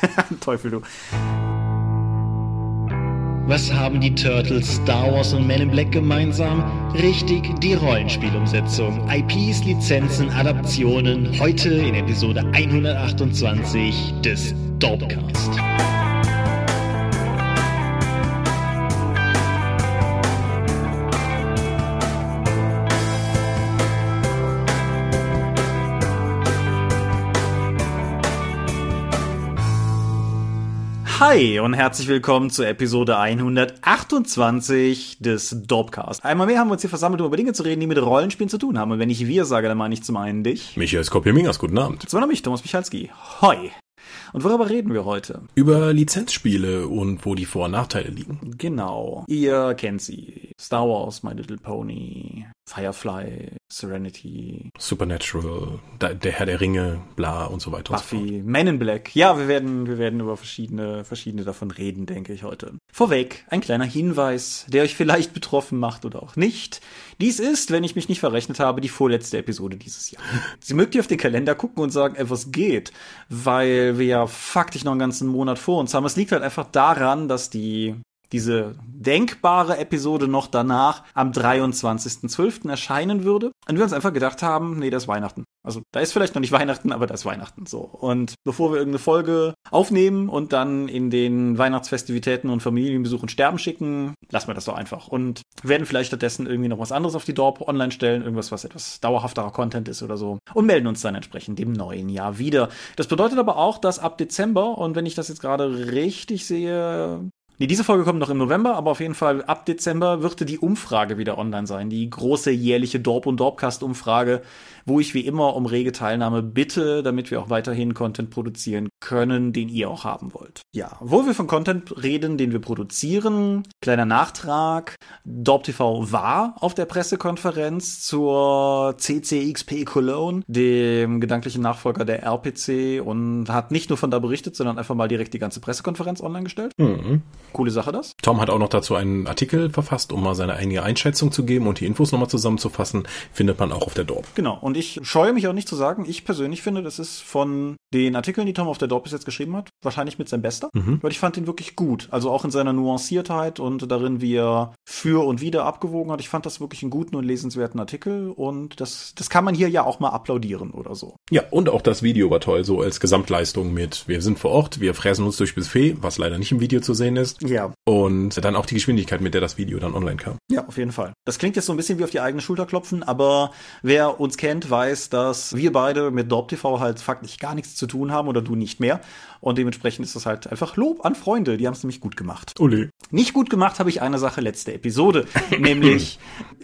Teufel, du. Was haben die Turtles, Star Wars und Men in Black gemeinsam? Richtig, die Rollenspielumsetzung. IPs, Lizenzen, Adaptionen. Heute in Episode 128 des Dorpcast. Hi und herzlich willkommen zur Episode 128 des Dopcast. Einmal mehr haben wir uns hier versammelt, um über Dinge zu reden, die mit Rollenspielen zu tun haben. Und wenn ich wir sage, dann meine ich zum einen dich. Michael Skopje-Mingas, guten Abend. Zum anderen mich, Thomas Michalski. Hoi. Und worüber reden wir heute? Über Lizenzspiele und wo die Vor- und Nachteile liegen. Genau. Ihr kennt sie. Star Wars, My Little Pony, Firefly, Serenity, Supernatural, der Herr der Ringe, bla und so weiter. Buffy, und so Men in Black. Ja, wir werden, wir werden über verschiedene, verschiedene davon reden, denke ich heute. Vorweg, ein kleiner Hinweis, der euch vielleicht betroffen macht oder auch nicht. Dies ist, wenn ich mich nicht verrechnet habe, die vorletzte Episode dieses Jahr. Sie mögt ihr auf den Kalender gucken und sagen, ey, was geht? Weil wir ja faktisch noch einen ganzen Monat vor uns haben. Es liegt halt einfach daran, dass die diese denkbare Episode noch danach am 23.12. erscheinen würde. Und wir uns einfach gedacht haben, nee, das ist Weihnachten. Also da ist vielleicht noch nicht Weihnachten, aber da ist Weihnachten so. Und bevor wir irgendeine Folge aufnehmen und dann in den Weihnachtsfestivitäten und Familienbesuchen sterben schicken, lassen wir das doch einfach. Und werden vielleicht stattdessen irgendwie noch was anderes auf die Dorp online stellen, irgendwas, was etwas dauerhafterer Content ist oder so. Und melden uns dann entsprechend im neuen Jahr wieder. Das bedeutet aber auch, dass ab Dezember, und wenn ich das jetzt gerade richtig sehe, Nee, diese Folge kommt noch im November, aber auf jeden Fall ab Dezember wird die Umfrage wieder online sein. Die große jährliche Dorp- und Dorpcast-Umfrage, wo ich wie immer um rege Teilnahme bitte, damit wir auch weiterhin Content produzieren können, den ihr auch haben wollt. Ja, wo wir von Content reden, den wir produzieren, kleiner Nachtrag. DorpTV war auf der Pressekonferenz zur CCXP Cologne, dem gedanklichen Nachfolger der RPC und hat nicht nur von da berichtet, sondern einfach mal direkt die ganze Pressekonferenz online gestellt. Mhm. Coole Sache das. Tom hat auch noch dazu einen Artikel verfasst, um mal seine eigene Einschätzung zu geben und die Infos nochmal zusammenzufassen. Findet man auch auf der Dorp. Genau. Und ich scheue mich auch nicht zu sagen, ich persönlich finde, das ist von den Artikeln, die Tom auf der Dorp bis jetzt geschrieben hat, wahrscheinlich mit seinem Bester. Mhm. Weil ich fand ihn wirklich gut. Also auch in seiner Nuanciertheit und darin, wie er für und wieder abgewogen hat. Ich fand das wirklich einen guten und lesenswerten Artikel und das, das kann man hier ja auch mal applaudieren oder so. Ja, und auch das Video war toll, so als Gesamtleistung mit, wir sind vor Ort, wir fräsen uns durch Buffet, was leider nicht im Video zu sehen ist. Ja. Und dann auch die Geschwindigkeit, mit der das Video dann online kam. Ja, auf jeden Fall. Das klingt jetzt so ein bisschen wie auf die eigene Schulter klopfen, aber wer uns kennt, weiß, dass wir beide mit Dorp TV halt faktisch gar nichts zu tun haben oder du nicht mehr. Und dementsprechend ist das halt einfach Lob an Freunde. Die haben es nämlich gut gemacht. Ole. Nicht gut gemacht habe ich eine Sache letzte Episode. nämlich,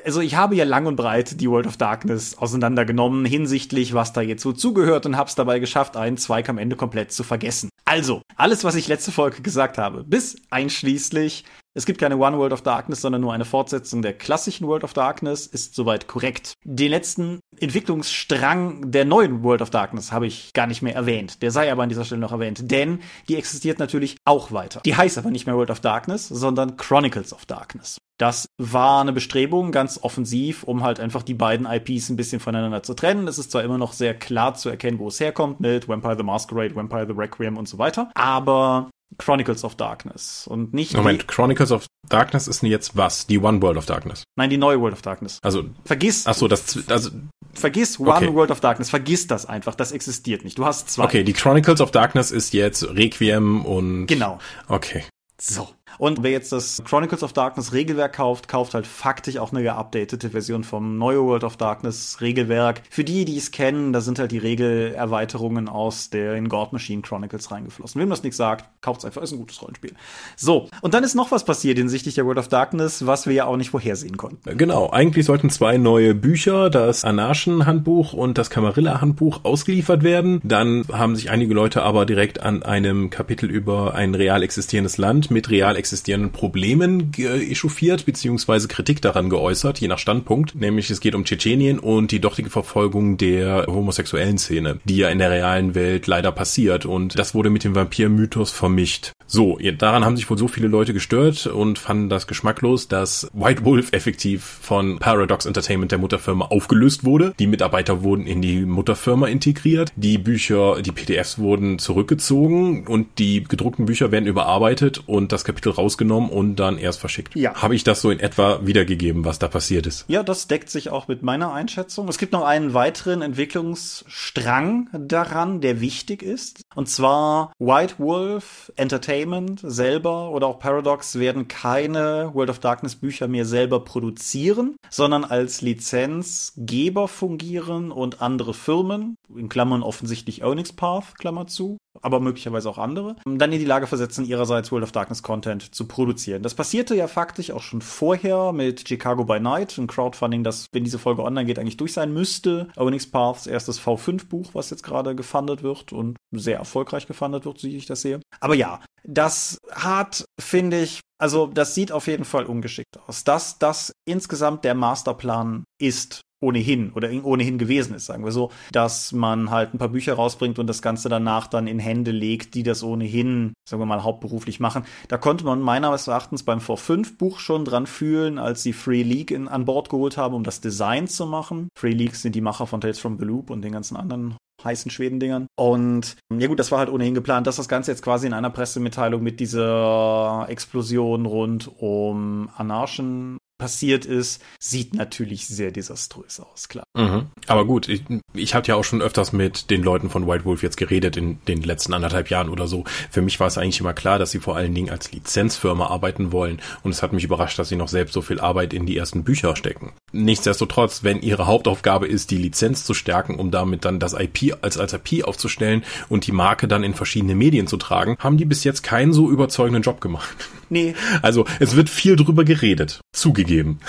also ich habe ja lang und breit die World of Darkness auseinandergenommen hinsichtlich, was da jetzt so zugehört und habe es dabei geschafft, einen Zweig am Ende komplett zu vergessen. Also, alles, was ich letzte Folge gesagt habe, bis einschließlich es gibt keine One World of Darkness, sondern nur eine Fortsetzung der klassischen World of Darkness, ist soweit korrekt. Den letzten Entwicklungsstrang der neuen World of Darkness habe ich gar nicht mehr erwähnt. Der sei aber an dieser Stelle noch erwähnt, denn die existiert natürlich auch weiter. Die heißt aber nicht mehr World of Darkness, sondern Chronicles of Darkness. Das war eine Bestrebung, ganz offensiv, um halt einfach die beiden IPs ein bisschen voneinander zu trennen. Es ist zwar immer noch sehr klar zu erkennen, wo es herkommt, mit Vampire the Masquerade, Vampire the Requiem und so weiter, aber Chronicles of Darkness und nicht. Moment, Chronicles of Darkness ist jetzt was? Die One World of Darkness? Nein, die neue World of Darkness. Also vergiss. Ach so, das also vergiss One okay. World of Darkness. Vergiss das einfach. Das existiert nicht. Du hast zwei. Okay, die Chronicles of Darkness ist jetzt Requiem und. Genau. Okay. So. Und wer jetzt das Chronicles of Darkness Regelwerk kauft, kauft halt faktisch auch eine geupdatete Version vom neue World of Darkness Regelwerk. Für die, die es kennen, da sind halt die Regelerweiterungen aus den God Machine Chronicles reingeflossen. Wem das nichts sagt, kauft es einfach, ist ein gutes Rollenspiel. So, und dann ist noch was passiert hinsichtlich der World of Darkness, was wir ja auch nicht vorhersehen konnten. Genau, eigentlich sollten zwei neue Bücher, das Anarchen-Handbuch und das Camarilla-Handbuch ausgeliefert werden. Dann haben sich einige Leute aber direkt an einem Kapitel über ein real existierendes Land mit real existierenden Problemen echauffiert, beziehungsweise Kritik daran geäußert, je nach Standpunkt. Nämlich es geht um Tschetschenien und die dortige Verfolgung der homosexuellen Szene, die ja in der realen Welt leider passiert. Und das wurde mit dem Vampir-Mythos vermischt. So, daran haben sich wohl so viele Leute gestört und fanden das geschmacklos, dass White Wolf effektiv von Paradox Entertainment, der Mutterfirma, aufgelöst wurde. Die Mitarbeiter wurden in die Mutterfirma integriert. Die Bücher, die PDFs wurden zurückgezogen und die gedruckten Bücher werden überarbeitet und das Kapitel rausgenommen und dann erst verschickt. Ja. Habe ich das so in etwa wiedergegeben, was da passiert ist? Ja, das deckt sich auch mit meiner Einschätzung. Es gibt noch einen weiteren Entwicklungsstrang daran, der wichtig ist. Und zwar White Wolf Entertainment selber oder auch Paradox werden keine World of Darkness Bücher mehr selber produzieren, sondern als Lizenzgeber fungieren und andere Firmen, in Klammern offensichtlich Onyx Path, Klammer zu, aber möglicherweise auch andere, dann in die Lage versetzen, ihrerseits World of Darkness Content zu produzieren. Das passierte ja faktisch auch schon vorher mit Chicago by Night, ein Crowdfunding, das, wenn diese Folge online geht, eigentlich durch sein müsste. Onyx Paths erstes V5-Buch, was jetzt gerade gefundet wird und sehr erfolgreich gefundet wird, so wie ich das sehe. Aber ja, das hat, finde ich, also das sieht auf jeden Fall ungeschickt aus. Dass das insgesamt der Masterplan ist, ohnehin oder ohnehin gewesen ist, sagen wir so, dass man halt ein paar Bücher rausbringt und das Ganze danach dann in Hände legt, die das ohnehin, sagen wir mal, hauptberuflich machen. Da konnte man meines Erachtens beim V5 Buch schon dran fühlen, als sie Free League in, an Bord geholt haben, um das Design zu machen. Free League sind die Macher von Tales from the Loop und den ganzen anderen heißen Schwedendingern. Und ja gut, das war halt ohnehin geplant, dass das Ganze jetzt quasi in einer Pressemitteilung mit dieser Explosion rund um Anarchen passiert ist, sieht natürlich sehr desaströs aus, klar. Mhm. Aber gut, ich, ich habe ja auch schon öfters mit den Leuten von White Wolf jetzt geredet in den letzten anderthalb Jahren oder so. Für mich war es eigentlich immer klar, dass sie vor allen Dingen als Lizenzfirma arbeiten wollen. Und es hat mich überrascht, dass sie noch selbst so viel Arbeit in die ersten Bücher stecken. Nichtsdestotrotz, wenn ihre Hauptaufgabe ist, die Lizenz zu stärken, um damit dann das IP als, als IP aufzustellen und die Marke dann in verschiedene Medien zu tragen, haben die bis jetzt keinen so überzeugenden Job gemacht. Nee. Also es wird viel drüber geredet. Zugegeben.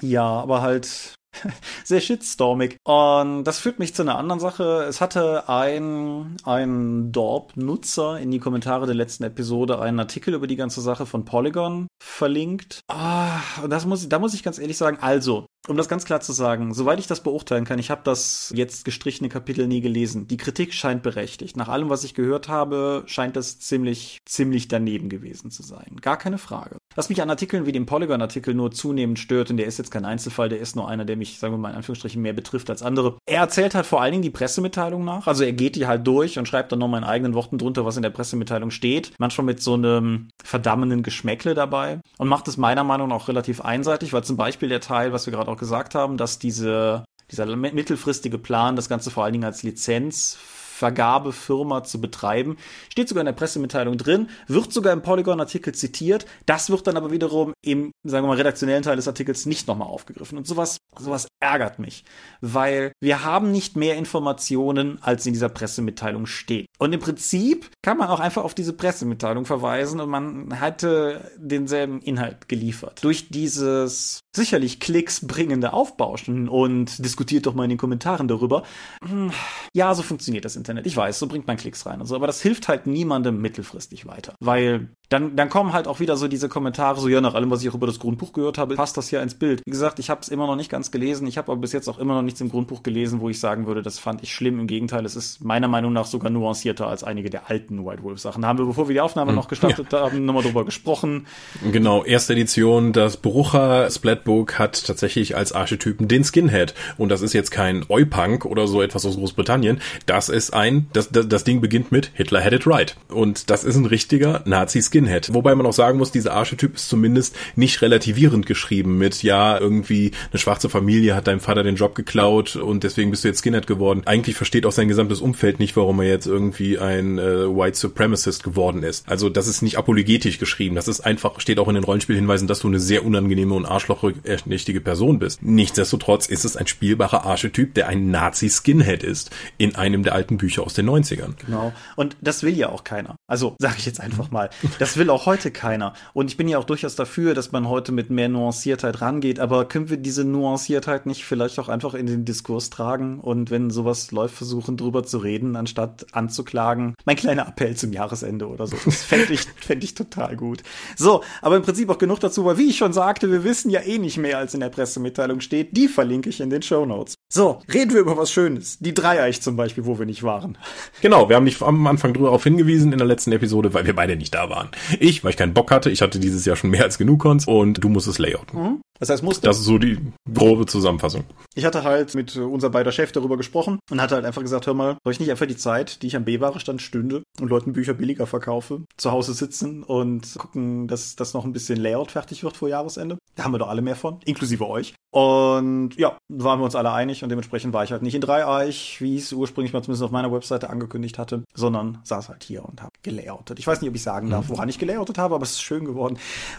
Ja, aber halt sehr shitstormig. Und das führt mich zu einer anderen Sache. Es hatte ein, ein Dorp-Nutzer in die Kommentare der letzten Episode einen Artikel über die ganze Sache von Polygon verlinkt. Ah, und das muss, da muss ich ganz ehrlich sagen, also, um das ganz klar zu sagen, soweit ich das beurteilen kann, ich habe das jetzt gestrichene Kapitel nie gelesen. Die Kritik scheint berechtigt. Nach allem, was ich gehört habe, scheint das ziemlich, ziemlich daneben gewesen zu sein. Gar keine Frage. Was mich an Artikeln wie dem Polygon-Artikel nur zunehmend stört, und der ist jetzt kein Einzelfall, der ist nur einer, der mich, sagen wir mal in Anführungsstrichen, mehr betrifft als andere. Er erzählt halt vor allen Dingen die Pressemitteilung nach. Also er geht die halt durch und schreibt dann nochmal in eigenen Worten drunter, was in der Pressemitteilung steht. Manchmal mit so einem verdammenden Geschmäckle dabei. Und macht es meiner Meinung nach auch relativ einseitig, weil zum Beispiel der Teil, was wir gerade auch gesagt haben, dass diese, dieser mittelfristige Plan, das Ganze vor allen Dingen als Lizenz Vergabefirma zu betreiben. Steht sogar in der Pressemitteilung drin, wird sogar im Polygon-Artikel zitiert. Das wird dann aber wiederum im, sagen wir mal, redaktionellen Teil des Artikels nicht nochmal aufgegriffen. Und sowas, sowas ärgert mich, weil wir haben nicht mehr Informationen, als in dieser Pressemitteilung steht. Und im Prinzip kann man auch einfach auf diese Pressemitteilung verweisen und man hätte denselben Inhalt geliefert. Durch dieses sicherlich Klicks bringende Aufbauschen und diskutiert doch mal in den Kommentaren darüber. Hm, ja, so funktioniert das Internet. Ich weiß, so bringt man Klicks rein und so, aber das hilft halt niemandem mittelfristig weiter, weil dann, dann kommen halt auch wieder so diese Kommentare, so ja, nach allem, was ich auch über das Grundbuch gehört habe, passt das hier ins Bild. Wie gesagt, ich habe es immer noch nicht ganz gelesen, ich habe aber bis jetzt auch immer noch nichts im Grundbuch gelesen, wo ich sagen würde, das fand ich schlimm. Im Gegenteil, es ist meiner Meinung nach sogar nuancierter als einige der alten White Wolf Sachen. Da haben wir, bevor wir die Aufnahme hm. noch gestartet ja. haben, nochmal drüber gesprochen. Genau, erste Edition, das Brucher Splatbook hat tatsächlich als Archetypen den Skinhead. Und das ist jetzt kein Oi-Punk oder so etwas aus Großbritannien. Das ist ein, das, das, das Ding beginnt mit Hitler had it right. Und das ist ein richtiger Nazi-Skinhead. Wobei man auch sagen muss, dieser Archetyp ist zumindest nicht relativierend geschrieben mit, ja, irgendwie eine schwarze Familie hat deinem Vater den Job geklaut und deswegen bist du jetzt Skinhead geworden. Eigentlich versteht auch sein gesamtes Umfeld nicht, warum er jetzt irgendwie ein äh, White Supremacist geworden ist. Also das ist nicht apologetisch geschrieben. Das ist einfach, steht auch in den Rollenspielhinweisen, dass du eine sehr unangenehme und arschlochmächtige Person bist. Nichtsdestotrotz ist es ein spielbarer Archetyp, der ein Nazi-Skinhead ist in einem der alten Bücher aus den 90ern. Genau. Und das will ja auch keiner. Also sage ich jetzt einfach mal. Das will auch heute keiner. Und ich bin ja auch durchaus dafür, dass man heute mit mehr Nuanciertheit rangeht. Aber können wir diese Nuanciertheit nicht vielleicht auch einfach in den Diskurs tragen und wenn sowas läuft, versuchen drüber zu reden, anstatt anzuklagen? Mein kleiner Appell zum Jahresende oder so. Das fände ich, fänd ich total gut. So, aber im Prinzip auch genug dazu, weil wie ich schon sagte, wir wissen ja eh nicht mehr, als in der Pressemitteilung steht. Die verlinke ich in den Show Notes. So, reden wir über was Schönes. Die Dreieich zum Beispiel, wo wir nicht waren. Genau, wir haben dich am Anfang darauf hingewiesen in der letzten Episode, weil wir beide nicht da waren. Ich, weil ich keinen Bock hatte, ich hatte dieses Jahr schon mehr als genug Cons und du musstest layouten. Mhm. Das heißt, musste. Das ist so die grobe Zusammenfassung. Ich hatte halt mit unser beider Chef darüber gesprochen und hatte halt einfach gesagt, hör mal, soll ich nicht einfach die Zeit, die ich am B-Ware-Stand stünde und Leuten Bücher billiger verkaufe, zu Hause sitzen und gucken, dass das noch ein bisschen Layout fertig wird vor Jahresende? Da haben wir doch alle mehr von, inklusive euch. Und ja, waren wir uns alle einig und dementsprechend war ich halt nicht in Dreieich, wie ich es ursprünglich mal zumindest auf meiner Webseite angekündigt hatte, sondern saß halt hier und habe gelayoutet. Ich weiß nicht, ob ich sagen darf, mhm. woran ich gelayoutet habe, aber es ist schön geworden.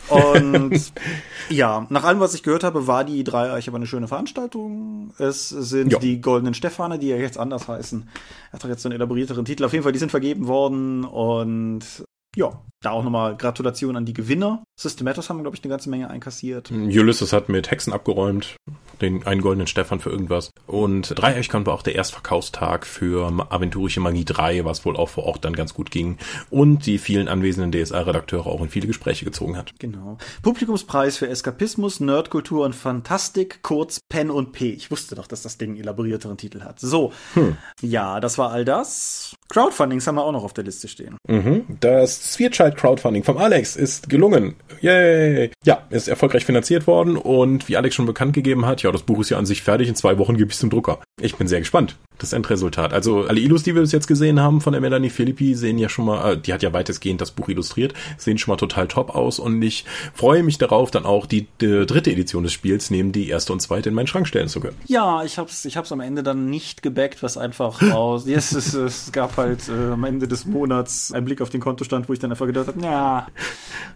Und ja, nach allem, was ich gehört habe, war die Dreieich aber eine schöne Veranstaltung. Es sind jo. die Goldenen Stefane, die ja jetzt anders heißen. Er hat doch jetzt so einen elaborierteren Titel. Auf jeden Fall, die sind vergeben worden und ja, da auch nochmal Gratulation an die Gewinner. Systematos haben, glaube ich, eine ganze Menge einkassiert. Ulysses hat mit Hexen abgeräumt, den einen goldenen Stefan für irgendwas. Und Dreieichkon war auch der Erstverkaufstag für Aventurische Magie 3, was wohl auch vor Ort dann ganz gut ging. Und die vielen anwesenden DSA-Redakteure auch in viele Gespräche gezogen hat. Genau. Publikumspreis für Eskapismus, Nerdkultur und Fantastik, kurz Pen und P. Ich wusste doch, dass das Ding einen elaborierteren Titel hat. So. Hm. Ja, das war all das. Crowdfundings haben wir auch noch auf der Liste stehen. Mhm. Das Spherechild Crowdfunding vom Alex ist gelungen. Yay! Ja, ist erfolgreich finanziert worden und wie Alex schon bekannt gegeben hat, ja, das Buch ist ja an sich fertig. In zwei Wochen gebe ich es zum Drucker. Ich bin sehr gespannt. Das Endresultat. Also alle Illus, die wir bis jetzt gesehen haben von der Melanie Philippi, sehen ja schon mal, äh, die hat ja weitestgehend das Buch illustriert, sehen schon mal total top aus und ich freue mich darauf, dann auch die, die dritte Edition des Spiels neben die erste und zweite in meinen Schrank stellen zu können. Ja, ich hab's, ich hab's am Ende dann nicht gebackt, was einfach aus. yes, es, es gab halt äh, am Ende des Monats einen Blick auf den Kontostand, wo ich dann einfach gedacht habe, ja,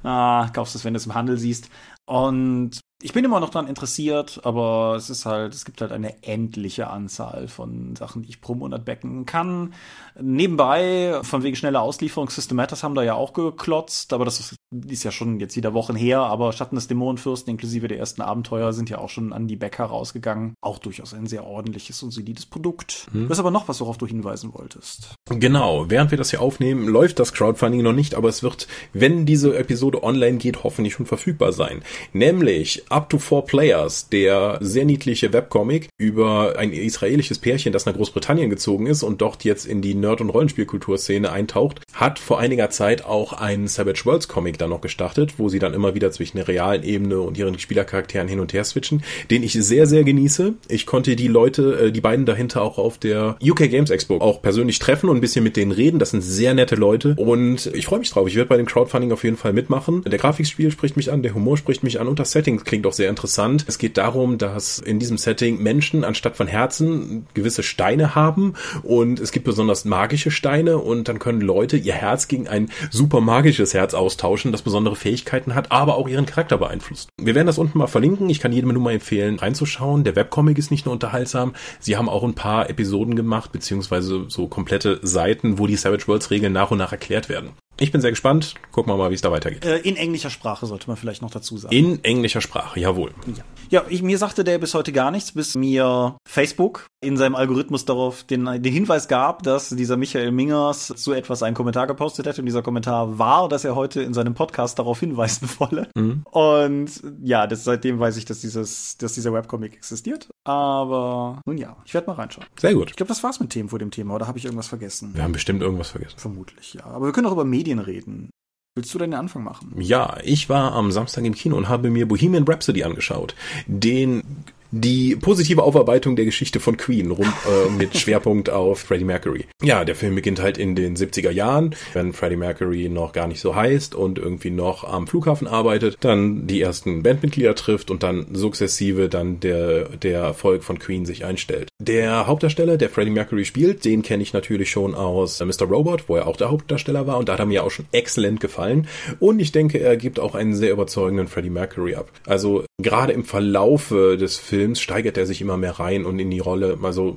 ah, kaufst es, wenn du es im Handel siehst. Und ich bin immer noch daran interessiert, aber es ist halt, es gibt halt eine endliche Anzahl von Sachen, die ich pro Monat backen kann. Nebenbei, von wegen schneller Auslieferung, Systematas haben da ja auch geklotzt, aber das ist ja schon jetzt wieder Wochen her, aber Schatten des Dämonenfürsten inklusive der ersten Abenteuer sind ja auch schon an die Bäcker rausgegangen. Auch durchaus ein sehr ordentliches und solides Produkt. Hm. Du hast aber noch was, worauf du hinweisen wolltest. Genau, während wir das hier aufnehmen, läuft das Crowdfunding noch nicht, aber es wird, wenn diese Episode online geht, hoffentlich schon verfügbar sein. Nämlich Up to Four Players, der sehr niedliche Webcomic über ein israelisches Pärchen, das nach Großbritannien gezogen ist und dort jetzt in die Nerd- und Rollenspielkulturszene eintaucht, hat vor einiger Zeit auch einen Savage Worlds Comic dann noch gestartet, wo sie dann immer wieder zwischen der realen Ebene und ihren Spielercharakteren hin und her switchen, den ich sehr, sehr genieße. Ich konnte die Leute, äh, die beiden dahinter auch auf der UK Games Expo auch persönlich treffen und ein bisschen mit denen reden. Das sind sehr nette Leute und ich freue mich drauf. Ich werde bei dem Crowdfunding auf jeden Fall mitmachen. Der Grafikspiel spricht mich an, der Humor spricht mich an und das Setting klingt auch sehr interessant. Es geht darum, dass in diesem Setting Menschen anstatt von Herzen gewisse Steine haben und es gibt besonders magische Steine und dann können Leute ihr Herz gegen ein super magisches Herz austauschen, das besondere Fähigkeiten hat, aber auch ihren Charakter beeinflusst. Wir werden das unten mal verlinken. Ich kann jedem nur mal empfehlen, reinzuschauen. Der Webcomic ist nicht nur unterhaltsam, sie haben auch ein paar Episoden gemacht, beziehungsweise so komplette Seiten, wo die Savage Worlds Regeln nach und nach erklärt werden. Ich bin sehr gespannt. Gucken wir mal, wie es da weitergeht. Äh, in englischer Sprache sollte man vielleicht noch dazu sagen. In englischer Sprache, jawohl. Ja, ja ich, mir sagte der bis heute gar nichts, bis mir Facebook in seinem Algorithmus darauf den, den Hinweis gab, dass dieser Michael Mingers zu etwas einen Kommentar gepostet hätte. Und dieser Kommentar war, dass er heute in seinem Podcast darauf hinweisen wolle. Mhm. Und ja, das, seitdem weiß ich, dass, dieses, dass dieser Webcomic existiert. Aber nun ja, ich werde mal reinschauen. Sehr gut. Ich glaube, das war's mit Themen vor dem Thema. Oder habe ich irgendwas vergessen? Wir haben bestimmt irgendwas vergessen. Vermutlich, ja. Aber wir können auch über Medien reden. Willst du denn den Anfang machen? Ja, ich war am Samstag im Kino und habe mir Bohemian Rhapsody angeschaut. Den die positive Aufarbeitung der Geschichte von Queen rund, äh, mit Schwerpunkt auf Freddie Mercury. Ja, der Film beginnt halt in den 70er Jahren, wenn Freddie Mercury noch gar nicht so heißt und irgendwie noch am Flughafen arbeitet, dann die ersten Bandmitglieder trifft und dann sukzessive dann der, der Erfolg von Queen sich einstellt. Der Hauptdarsteller, der Freddie Mercury spielt, den kenne ich natürlich schon aus Mr. Robot, wo er auch der Hauptdarsteller war und da hat er mir auch schon exzellent gefallen und ich denke, er gibt auch einen sehr überzeugenden Freddie Mercury ab. Also gerade im Verlaufe des Films Films steigert er sich immer mehr rein und in die Rolle. Also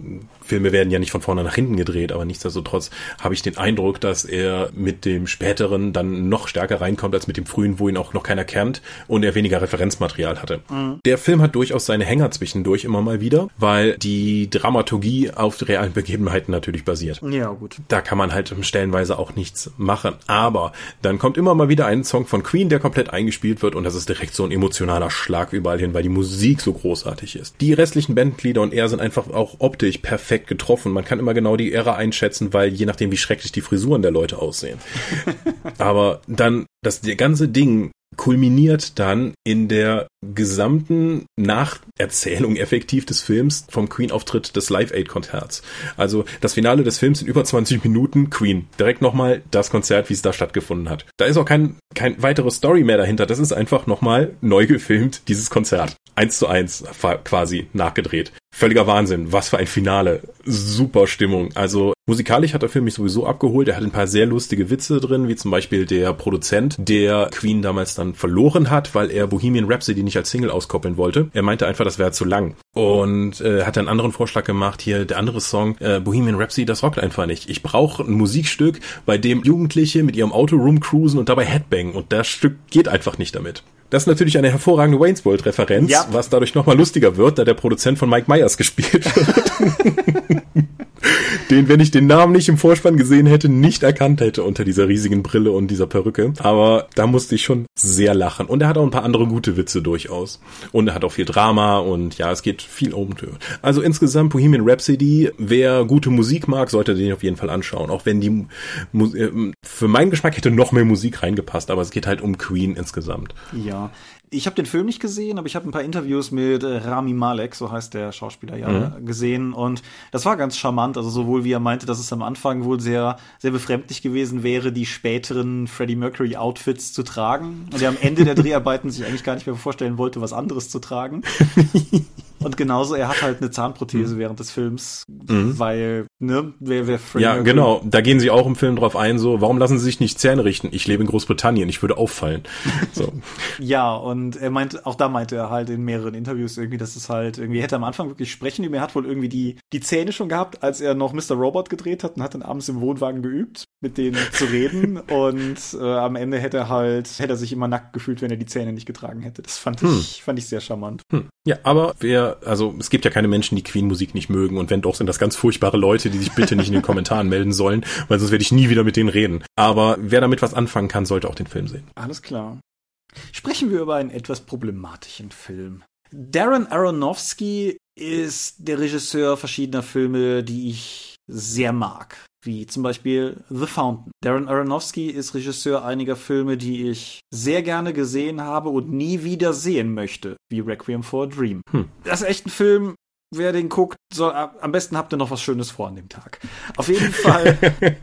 Filme werden ja nicht von vorne nach hinten gedreht, aber nichtsdestotrotz habe ich den Eindruck, dass er mit dem späteren dann noch stärker reinkommt als mit dem frühen, wo ihn auch noch keiner kennt und er weniger Referenzmaterial hatte. Mhm. Der Film hat durchaus seine Hänger zwischendurch immer mal wieder, weil die Dramaturgie auf realen Begebenheiten natürlich basiert. Ja, gut. Da kann man halt stellenweise auch nichts machen. Aber dann kommt immer mal wieder ein Song von Queen, der komplett eingespielt wird und das ist direkt so ein emotionaler Schlag überall hin, weil die Musik so großartig ist. Die restlichen Bandglieder und er sind einfach auch optisch perfekt getroffen. Man kann immer genau die Ära einschätzen, weil je nachdem, wie schrecklich die Frisuren der Leute aussehen. Aber dann das ganze Ding kulminiert dann in der gesamten Nacherzählung effektiv des Films vom Queen-Auftritt des Live-Aid-Konzerts. Also das Finale des Films in über 20 Minuten Queen. Direkt nochmal das Konzert, wie es da stattgefunden hat. Da ist auch kein, kein weitere Story mehr dahinter. Das ist einfach nochmal neu gefilmt, dieses Konzert. Eins zu eins quasi nachgedreht. Völliger Wahnsinn. Was für ein Finale. Super Stimmung. Also musikalisch hat der Film mich sowieso abgeholt. Er hat ein paar sehr lustige Witze drin, wie zum Beispiel der Produzent, der Queen damals dann verloren hat, weil er Bohemian Rhapsody nicht als Single auskoppeln wollte. Er meinte einfach, das wäre zu lang. Und äh, hat einen anderen Vorschlag gemacht. Hier der andere Song, äh, Bohemian Rhapsody, das rockt einfach nicht. Ich brauche ein Musikstück, bei dem Jugendliche mit ihrem Auto cruisen und dabei Headbang. Und das Stück geht einfach nicht damit. Das ist natürlich eine hervorragende Wayne's World Referenz, ja. was dadurch nochmal lustiger wird, da der Produzent von Mike Myers gespielt wird. Den, wenn ich den Namen nicht im Vorspann gesehen hätte, nicht erkannt hätte unter dieser riesigen Brille und dieser Perücke. Aber da musste ich schon sehr lachen. Und er hat auch ein paar andere gute Witze durchaus. Und er hat auch viel Drama und ja, es geht viel um. Also insgesamt Bohemian Rhapsody, wer gute Musik mag, sollte den auf jeden Fall anschauen. Auch wenn die äh, für meinen Geschmack hätte noch mehr Musik reingepasst, aber es geht halt um Queen insgesamt. Ja, ich habe den Film nicht gesehen, aber ich habe ein paar Interviews mit äh, Rami Malek, so heißt der Schauspieler ja, mhm. gesehen und das war ganz charmant. Also sowohl wie er meinte, dass es am Anfang wohl sehr, sehr befremdlich gewesen wäre, die späteren Freddie Mercury Outfits zu tragen und er am Ende der Dreharbeiten sich eigentlich gar nicht mehr vorstellen wollte, was anderes zu tragen. Und genauso, er hat halt eine Zahnprothese mhm. während des Films, mhm. weil, ne, wer, wer Freddie Ja, genau. Da gehen sie auch im Film drauf ein, so, warum lassen sie sich nicht Zähne richten? Ich lebe in Großbritannien, ich würde auffallen. So. ja, und er meint, auch da meinte er halt in mehreren Interviews irgendwie, dass es halt irgendwie, hätte am Anfang wirklich sprechen über, er hat wohl irgendwie die, die Zähne schon gehabt, als er noch Mr. Robot gedreht hat und hat dann abends im Wohnwagen geübt, mit denen zu reden und äh, am Ende hätte er halt, hätte er sich immer nackt gefühlt, wenn er die Zähne nicht getragen hätte. Das fand hm. ich, fand ich sehr charmant. Hm. Ja, aber wer, also es gibt ja keine Menschen, die Queen-Musik nicht mögen und wenn doch, sind das ganz furchtbare Leute, die sich bitte nicht in den Kommentaren melden sollen, weil sonst werde ich nie wieder mit denen reden. Aber wer damit was anfangen kann, sollte auch den Film sehen. Alles klar. Sprechen wir über einen etwas problematischen Film. Darren Aronofsky ist der Regisseur verschiedener Filme, die ich sehr mag, wie zum Beispiel The Fountain. Darren Aronofsky ist Regisseur einiger Filme, die ich sehr gerne gesehen habe und nie wieder sehen möchte, wie Requiem for a Dream. Hm. Das ist echt ein Film, wer den guckt, soll, am besten habt ihr noch was Schönes vor an dem Tag. Auf jeden Fall.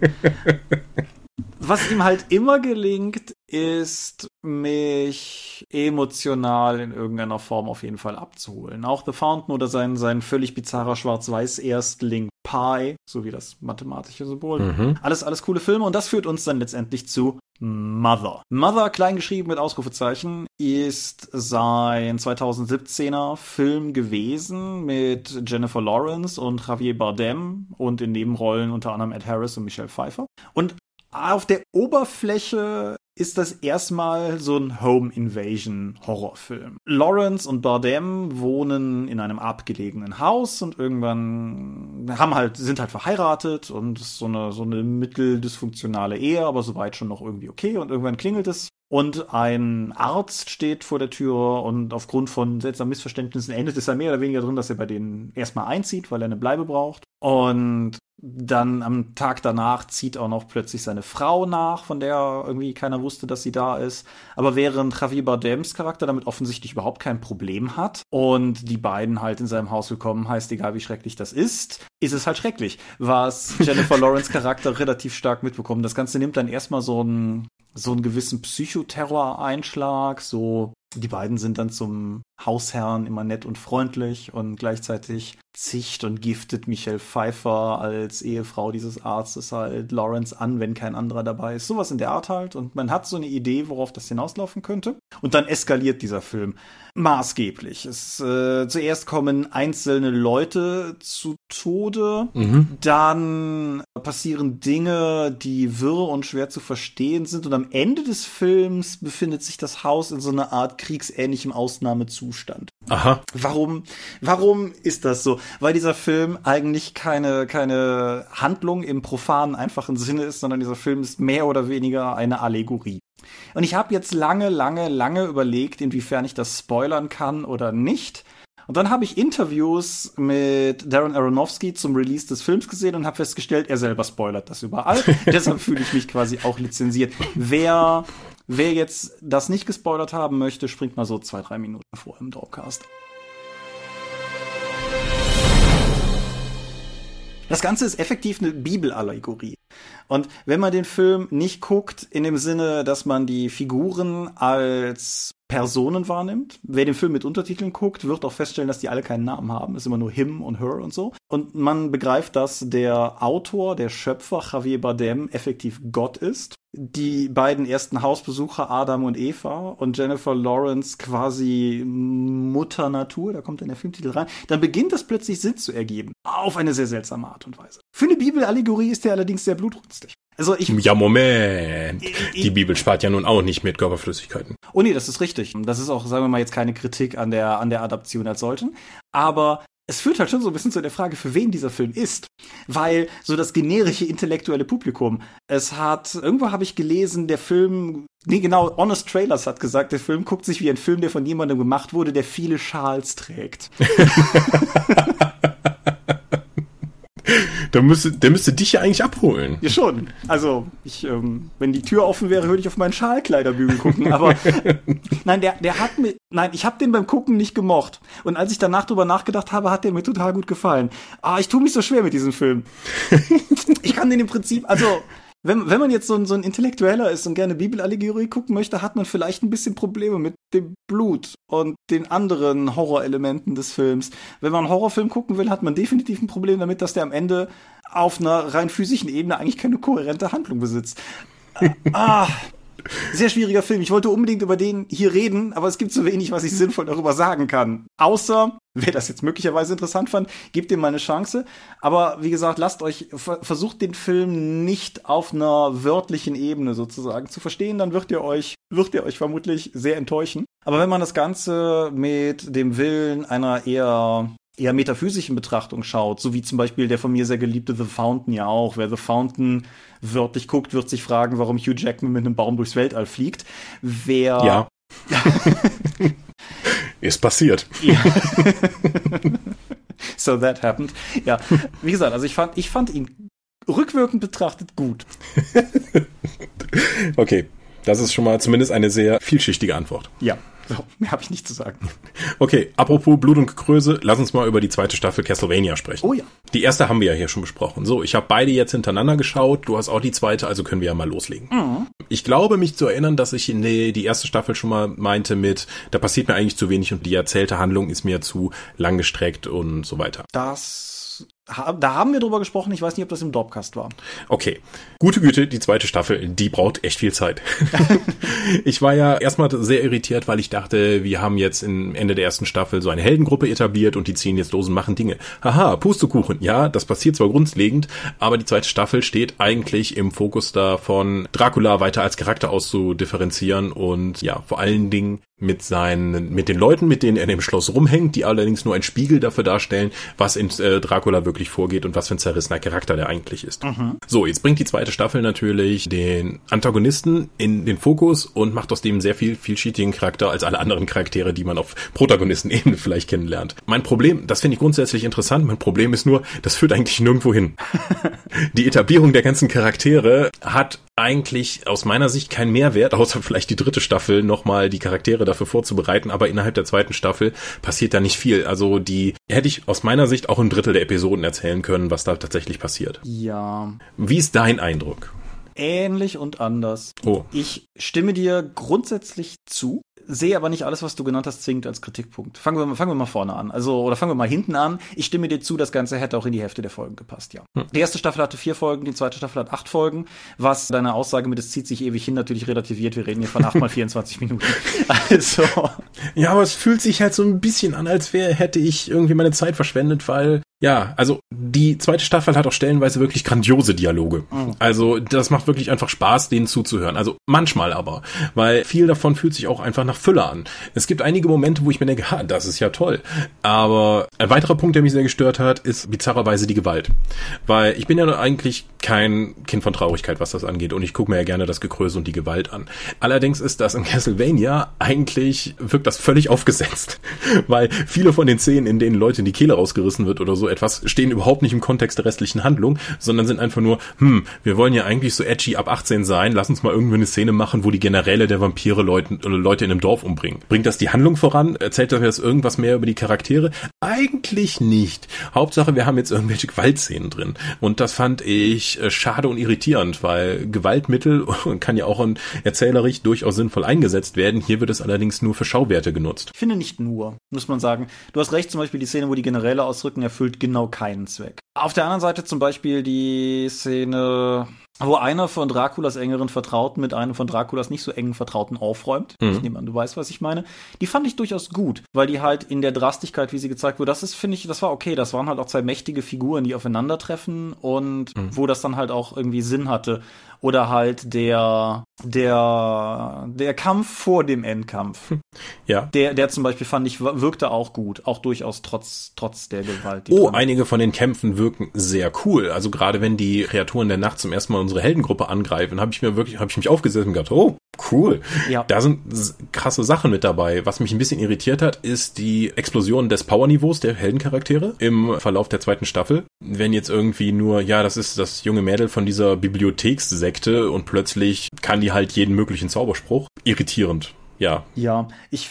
was ihm halt immer gelingt, ist, mich emotional in irgendeiner Form auf jeden Fall abzuholen. Auch The Fountain oder sein, sein völlig bizarrer Schwarz-Weiß-Erstling Pi, so wie das mathematische Symbol. Mhm. Alles, alles coole Filme und das führt uns dann letztendlich zu Mother. Mother, kleingeschrieben mit Ausrufezeichen, ist sein 2017er Film gewesen mit Jennifer Lawrence und Javier Bardem und in Nebenrollen unter anderem Ed Harris und Michelle Pfeiffer. Und auf der Oberfläche ist das erstmal so ein Home Invasion Horrorfilm. Lawrence und Bardem wohnen in einem abgelegenen Haus und irgendwann haben halt, sind halt verheiratet und so eine, so eine mitteldysfunktionale Ehe, aber soweit schon noch irgendwie okay und irgendwann klingelt es und ein Arzt steht vor der Tür und aufgrund von seltsamen Missverständnissen endet es dann mehr oder weniger drin, dass er bei denen erstmal einzieht, weil er eine Bleibe braucht. Und dann am Tag danach zieht auch noch plötzlich seine Frau nach, von der irgendwie keiner wusste, dass sie da ist. Aber während Javier Bardems Charakter damit offensichtlich überhaupt kein Problem hat und die beiden halt in seinem Haus willkommen heißt, egal wie schrecklich das ist, ist es halt schrecklich, was Jennifer Lawrence Charakter relativ stark mitbekommen. Das Ganze nimmt dann erstmal so einen so einen gewissen Psychoterror-Einschlag, so Die beiden sind dann zum Hausherrn immer nett und freundlich und gleichzeitig zicht und giftet Michelle Pfeiffer als Ehefrau dieses Arztes halt Lawrence an, wenn kein anderer dabei ist. Sowas in der Art halt. Und man hat so eine Idee, worauf das hinauslaufen könnte. Und dann eskaliert dieser Film maßgeblich. Es, äh, zuerst kommen einzelne Leute zu Tode, mhm. dann passieren Dinge, die wirr und schwer zu verstehen sind. Und am Ende des Films befindet sich das Haus in so einer Art kriegsähnlichem Ausnahmezustand. Aha. Warum, warum ist das so? Weil dieser Film eigentlich keine, keine Handlung im profanen, einfachen Sinne ist, sondern dieser Film ist mehr oder weniger eine Allegorie. Und ich habe jetzt lange, lange, lange überlegt, inwiefern ich das spoilern kann oder nicht. Und dann habe ich Interviews mit Darren Aronofsky zum Release des Films gesehen und habe festgestellt, er selber spoilert das überall. Deshalb fühle ich mich quasi auch lizenziert. Wer Wer jetzt das nicht gespoilert haben möchte, springt mal so zwei, drei Minuten vor im Dropcast. Das Ganze ist effektiv eine Bibelallegorie. Und wenn man den Film nicht guckt, in dem Sinne, dass man die Figuren als Personen wahrnimmt. Wer den Film mit Untertiteln guckt, wird auch feststellen, dass die alle keinen Namen haben. Es ist immer nur him und her und so. Und man begreift, dass der Autor, der Schöpfer Javier Bardem effektiv Gott ist. Die beiden ersten Hausbesucher Adam und Eva und Jennifer Lawrence quasi Mutter Natur, da kommt dann der Filmtitel rein. Dann beginnt das plötzlich Sinn zu ergeben. Auf eine sehr seltsame Art und Weise. Für eine Bibelallegorie ist der allerdings sehr blutrünstig. Also ich. Ja, Moment. Ich, die Bibel spart ja nun auch nicht mit Körperflüssigkeiten. Oh nee, das ist richtig. Das ist auch, sagen wir mal, jetzt keine Kritik an der, an der Adaption als solchen. Aber es führt halt schon so ein bisschen zu der Frage, für wen dieser Film ist. Weil so das generische intellektuelle Publikum, es hat, irgendwo habe ich gelesen, der Film, nee genau, Honest Trailers hat gesagt, der Film guckt sich wie ein Film, der von jemandem gemacht wurde, der viele Schals trägt. der müsste, der müsste dich ja eigentlich abholen. Ja, schon. Also, ich, ähm, wenn die Tür offen wäre, würde ich auf meinen Schalkleiderbügel gucken. Aber nein, der, der hat mir, nein, ich habe den beim Gucken nicht gemocht. Und als ich danach drüber nachgedacht habe, hat der mir total gut gefallen. Ah, ich tue mich so schwer mit diesem Film. ich kann den im Prinzip, also wenn, wenn man jetzt so ein, so ein Intellektueller ist und gerne Bibelallegorie gucken möchte, hat man vielleicht ein bisschen Probleme mit dem Blut und den anderen Horrorelementen des Films. Wenn man einen Horrorfilm gucken will, hat man definitiv ein Problem damit, dass der am Ende auf einer rein physischen Ebene eigentlich keine kohärente Handlung besitzt. ah, sehr schwieriger Film. Ich wollte unbedingt über den hier reden, aber es gibt so wenig, was ich sinnvoll darüber sagen kann. Außer, wer das jetzt möglicherweise interessant fand, gebt ihm mal eine Chance. Aber wie gesagt, lasst euch, versucht den Film nicht auf einer wörtlichen Ebene sozusagen zu verstehen, dann wird ihr euch, wird ihr euch vermutlich sehr enttäuschen. Aber wenn man das Ganze mit dem Willen einer eher eher metaphysischen Betrachtung schaut, so wie zum Beispiel der von mir sehr geliebte The Fountain ja auch. Wer The Fountain wörtlich guckt, wird sich fragen, warum Hugh Jackman mit einem Baum durchs Weltall fliegt. Wer ja. Ist passiert. so that happened. Ja, wie gesagt, also ich fand, ich fand ihn rückwirkend betrachtet gut. okay, das ist schon mal zumindest eine sehr vielschichtige Antwort. Ja. So, mehr habe ich nicht zu sagen. Okay, apropos Blut und Gekröse, lass uns mal über die zweite Staffel Castlevania sprechen. Oh ja. Die erste haben wir ja hier schon besprochen. So, ich habe beide jetzt hintereinander geschaut, du hast auch die zweite, also können wir ja mal loslegen. Mhm. Ich glaube, mich zu erinnern, dass ich in die, die erste Staffel schon mal meinte mit, da passiert mir eigentlich zu wenig und die erzählte Handlung ist mir zu langgestreckt und so weiter. Das da haben wir drüber gesprochen. Ich weiß nicht, ob das im Dropcast war. Okay. Gute Güte, die zweite Staffel, die braucht echt viel Zeit. ich war ja erstmal sehr irritiert, weil ich dachte, wir haben jetzt im Ende der ersten Staffel so eine Heldengruppe etabliert und die ziehen jetzt los und machen Dinge. Haha, Pustekuchen. Ja, das passiert zwar grundlegend, aber die zweite Staffel steht eigentlich im Fokus davon, Dracula weiter als Charakter auszudifferenzieren und ja, vor allen Dingen mit seinen, mit den Leuten, mit denen er in dem Schloss rumhängt, die allerdings nur ein Spiegel dafür darstellen, was in äh, Dracula wirklich vorgeht und was für ein zerrissener Charakter der eigentlich ist. Mhm. So, jetzt bringt die zweite Staffel natürlich den Antagonisten in den Fokus und macht aus dem sehr viel vielschichtigen Charakter als alle anderen Charaktere, die man auf Protagonistenebene vielleicht kennenlernt. Mein Problem, das finde ich grundsätzlich interessant, mein Problem ist nur, das führt eigentlich nirgendwo hin. die Etablierung der ganzen Charaktere hat eigentlich aus meiner Sicht kein Mehrwert, außer vielleicht die dritte Staffel nochmal die Charaktere dafür vorzubereiten, aber innerhalb der zweiten Staffel passiert da nicht viel. Also die hätte ich aus meiner Sicht auch ein Drittel der Episoden erzählen können, was da tatsächlich passiert. Ja. Wie ist dein Eindruck? Ähnlich und anders. Oh. Ich stimme dir grundsätzlich zu sehe aber nicht alles, was du genannt hast, zwingend als Kritikpunkt. Fangen wir, fangen wir mal vorne an. Also, oder fangen wir mal hinten an. Ich stimme dir zu, das Ganze hätte auch in die Hälfte der Folgen gepasst, ja. Hm. Die erste Staffel hatte vier Folgen, die zweite Staffel hat acht Folgen, was deine Aussage mit, es zieht sich ewig hin, natürlich relativiert. Wir reden hier von acht mal 24 Minuten. Also. Ja, aber es fühlt sich halt so ein bisschen an, als wäre, hätte ich irgendwie meine Zeit verschwendet, weil ja, also die zweite Staffel hat auch stellenweise wirklich grandiose Dialoge. Mhm. Also das macht wirklich einfach Spaß, denen zuzuhören. Also manchmal aber, weil viel davon fühlt sich auch einfach nach Fülle an. Es gibt einige Momente, wo ich mir denke, ha, das ist ja toll. Aber ein weiterer Punkt, der mich sehr gestört hat, ist bizarrerweise die Gewalt. Weil ich bin ja eigentlich kein Kind von Traurigkeit, was das angeht. Und ich gucke mir ja gerne das Gekröse und die Gewalt an. Allerdings ist das in Castlevania eigentlich, wirkt das völlig aufgesetzt. weil viele von den Szenen, in denen Leute in die Kehle rausgerissen wird oder so, etwas stehen überhaupt nicht im Kontext der restlichen Handlung, sondern sind einfach nur, hm, wir wollen ja eigentlich so edgy ab 18 sein, lass uns mal irgendwie eine Szene machen, wo die Generäle der Vampire Leute, Leute in einem Dorf umbringen. Bringt das die Handlung voran? Erzählt das irgendwas mehr über die Charaktere? Eigentlich nicht. Hauptsache, wir haben jetzt irgendwelche Gewaltszenen drin. Und das fand ich äh, schade und irritierend, weil Gewaltmittel kann ja auch erzählerisch durchaus sinnvoll eingesetzt werden. Hier wird es allerdings nur für Schauwerte genutzt. Ich finde nicht nur, muss man sagen. Du hast recht, zum Beispiel die Szene, wo die Generäle ausrücken, erfüllt genau keinen Zweck. Auf der anderen Seite zum Beispiel die Szene, wo einer von Draculas engeren Vertrauten mit einem von Draculas nicht so engen Vertrauten aufräumt. Mhm. Ich nehme an, du weißt, was ich meine. Die fand ich durchaus gut, weil die halt in der Drastigkeit, wie sie gezeigt wurde, das ist, finde ich, das war okay. Das waren halt auch zwei mächtige Figuren, die aufeinandertreffen und mhm. wo das dann halt auch irgendwie Sinn hatte oder halt der der der Kampf vor dem Endkampf. Ja. Der der zum Beispiel fand ich wirkte auch gut, auch durchaus trotz trotz der Gewalt. Oh, dran. einige von den Kämpfen wirken sehr cool. Also gerade wenn die Kreaturen der Nacht zum ersten Mal unsere Heldengruppe angreifen, habe ich mir wirklich habe ich mich aufgesetzt und gedacht, oh cool. Ja. Da sind krasse Sachen mit dabei. Was mich ein bisschen irritiert hat, ist die Explosion des Powerniveaus der Heldencharaktere im Verlauf der zweiten Staffel. Wenn jetzt irgendwie nur, ja, das ist das junge Mädel von dieser Bibliothekssekte und plötzlich kann die halt jeden möglichen Zauberspruch. Irritierend. Ja. Ja, ich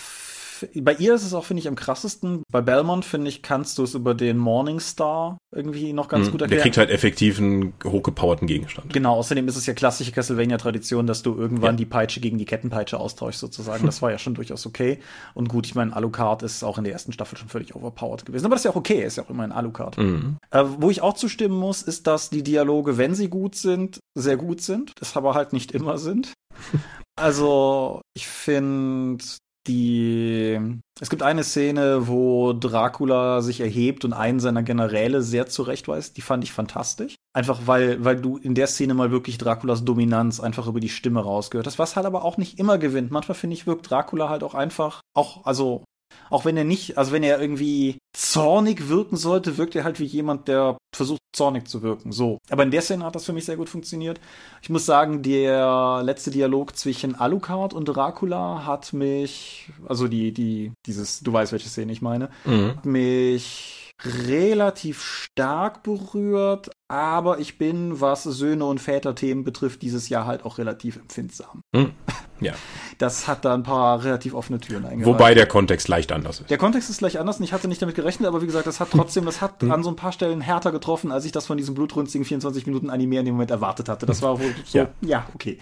bei ihr ist es auch, finde ich, am krassesten. Bei Belmont, finde ich, kannst du es über den Morningstar irgendwie noch ganz mhm, gut erklären. Der kriegt halt effektiv einen hochgepowerten Gegenstand. Genau, außerdem ist es ja klassische Castlevania-Tradition, dass du irgendwann ja. die Peitsche gegen die Kettenpeitsche austauschst, sozusagen. Das war ja schon durchaus okay. Und gut, ich meine, Alucard ist auch in der ersten Staffel schon völlig overpowered gewesen. Aber das ist ja auch okay, ist ja auch immer ein Alucard. Mhm. Äh, wo ich auch zustimmen muss, ist, dass die Dialoge, wenn sie gut sind, sehr gut sind. Das aber halt nicht immer sind. Also, ich finde, die es gibt eine Szene, wo Dracula sich erhebt und einen seiner Generäle sehr zurechtweist. Die fand ich fantastisch. Einfach weil, weil du in der Szene mal wirklich Draculas Dominanz einfach über die Stimme rausgehört hast, was halt aber auch nicht immer gewinnt. Manchmal finde ich, wirkt Dracula halt auch einfach, auch, also auch wenn er nicht, also wenn er irgendwie zornig wirken sollte, wirkt er halt wie jemand, der versucht zornig zu wirken. So. Aber in der Szene hat das für mich sehr gut funktioniert. Ich muss sagen, der letzte Dialog zwischen Alucard und Dracula hat mich, also die, die, dieses, du weißt, welche Szene ich meine, mhm. hat mich relativ stark berührt, aber ich bin, was Söhne und Väter-Themen betrifft, dieses Jahr halt auch relativ empfindsam. Hm. Ja. Das hat da ein paar relativ offene Türen eingereicht. Wobei der Kontext leicht anders ist. Der Kontext ist leicht anders und ich hatte nicht damit gerechnet, aber wie gesagt, das hat trotzdem, das hat hm. an so ein paar Stellen härter getroffen, als ich das von diesem blutrünstigen 24 Minuten Anime in dem Moment erwartet hatte. Das war wohl so, ja, ja okay.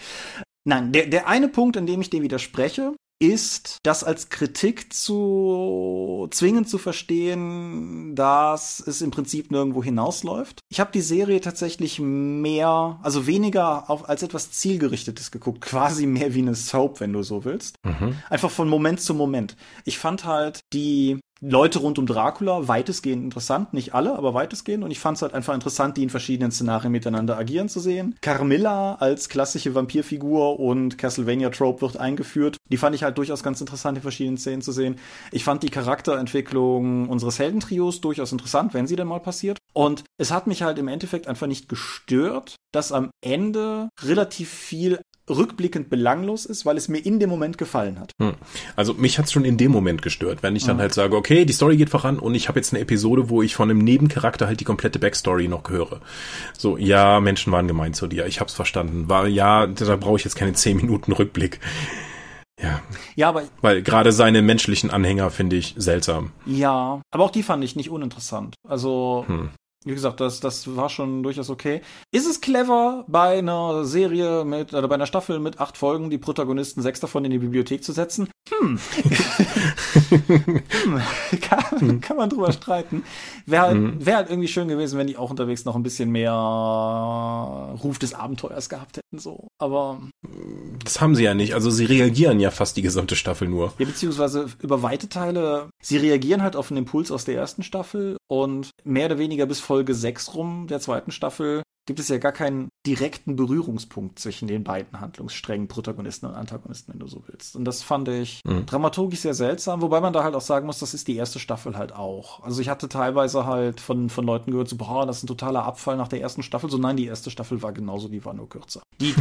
Nein, der, der eine Punkt, in dem ich dem widerspreche, ist, das als Kritik zu zwingend zu verstehen, dass es im Prinzip nirgendwo hinausläuft. Ich habe die Serie tatsächlich mehr, also weniger auf, als etwas zielgerichtetes geguckt, quasi mehr wie eine Soap, wenn du so willst. Mhm. Einfach von Moment zu Moment. Ich fand halt die Leute rund um Dracula weitestgehend interessant, nicht alle, aber weitestgehend. Und ich fand es halt einfach interessant, die in verschiedenen Szenarien miteinander agieren zu sehen. Carmilla als klassische Vampirfigur und Castlevania Trope wird eingeführt. Die fand ich halt durchaus ganz interessant in verschiedenen Szenen zu sehen. Ich fand die Charakterentwicklung unseres Heldentrios durchaus interessant, wenn sie denn mal passiert. Und es hat mich halt im Endeffekt einfach nicht gestört, dass am Ende relativ viel rückblickend belanglos ist, weil es mir in dem Moment gefallen hat. Hm. Also mich hat's schon in dem Moment gestört, wenn ich dann mhm. halt sage, okay, die Story geht voran und ich habe jetzt eine Episode, wo ich von einem Nebencharakter halt die komplette Backstory noch höre. So, ja, Menschen waren gemein zu dir, ich hab's verstanden. War ja, da brauche ich jetzt keine zehn Minuten Rückblick. Ja. Ja, aber. Weil gerade seine menschlichen Anhänger finde ich seltsam. Ja, aber auch die fand ich nicht uninteressant. Also, hm wie gesagt, das, das war schon durchaus okay. Ist es clever, bei einer Serie mit, oder bei einer Staffel mit acht Folgen die Protagonisten sechs davon in die Bibliothek zu setzen? Hm. hm. kann, kann man drüber streiten. Wäre halt, mhm. wär halt irgendwie schön gewesen, wenn die auch unterwegs noch ein bisschen mehr Ruf des Abenteuers gehabt hätten, so. Aber. Das haben sie ja nicht. Also sie reagieren ja fast die gesamte Staffel nur. Ja, beziehungsweise über weite Teile, sie reagieren halt auf einen Impuls aus der ersten Staffel und mehr oder weniger bis Folge 6 rum der zweiten Staffel gibt es ja gar keinen direkten Berührungspunkt zwischen den beiden Handlungssträngen, Protagonisten und Antagonisten, wenn du so willst. Und das fand ich mhm. dramaturgisch sehr seltsam, wobei man da halt auch sagen muss, das ist die erste Staffel halt auch. Also ich hatte teilweise halt von, von Leuten gehört, so, boah, das ist ein totaler Abfall nach der ersten Staffel. So, nein, die erste Staffel war genauso, die war nur kürzer. Die,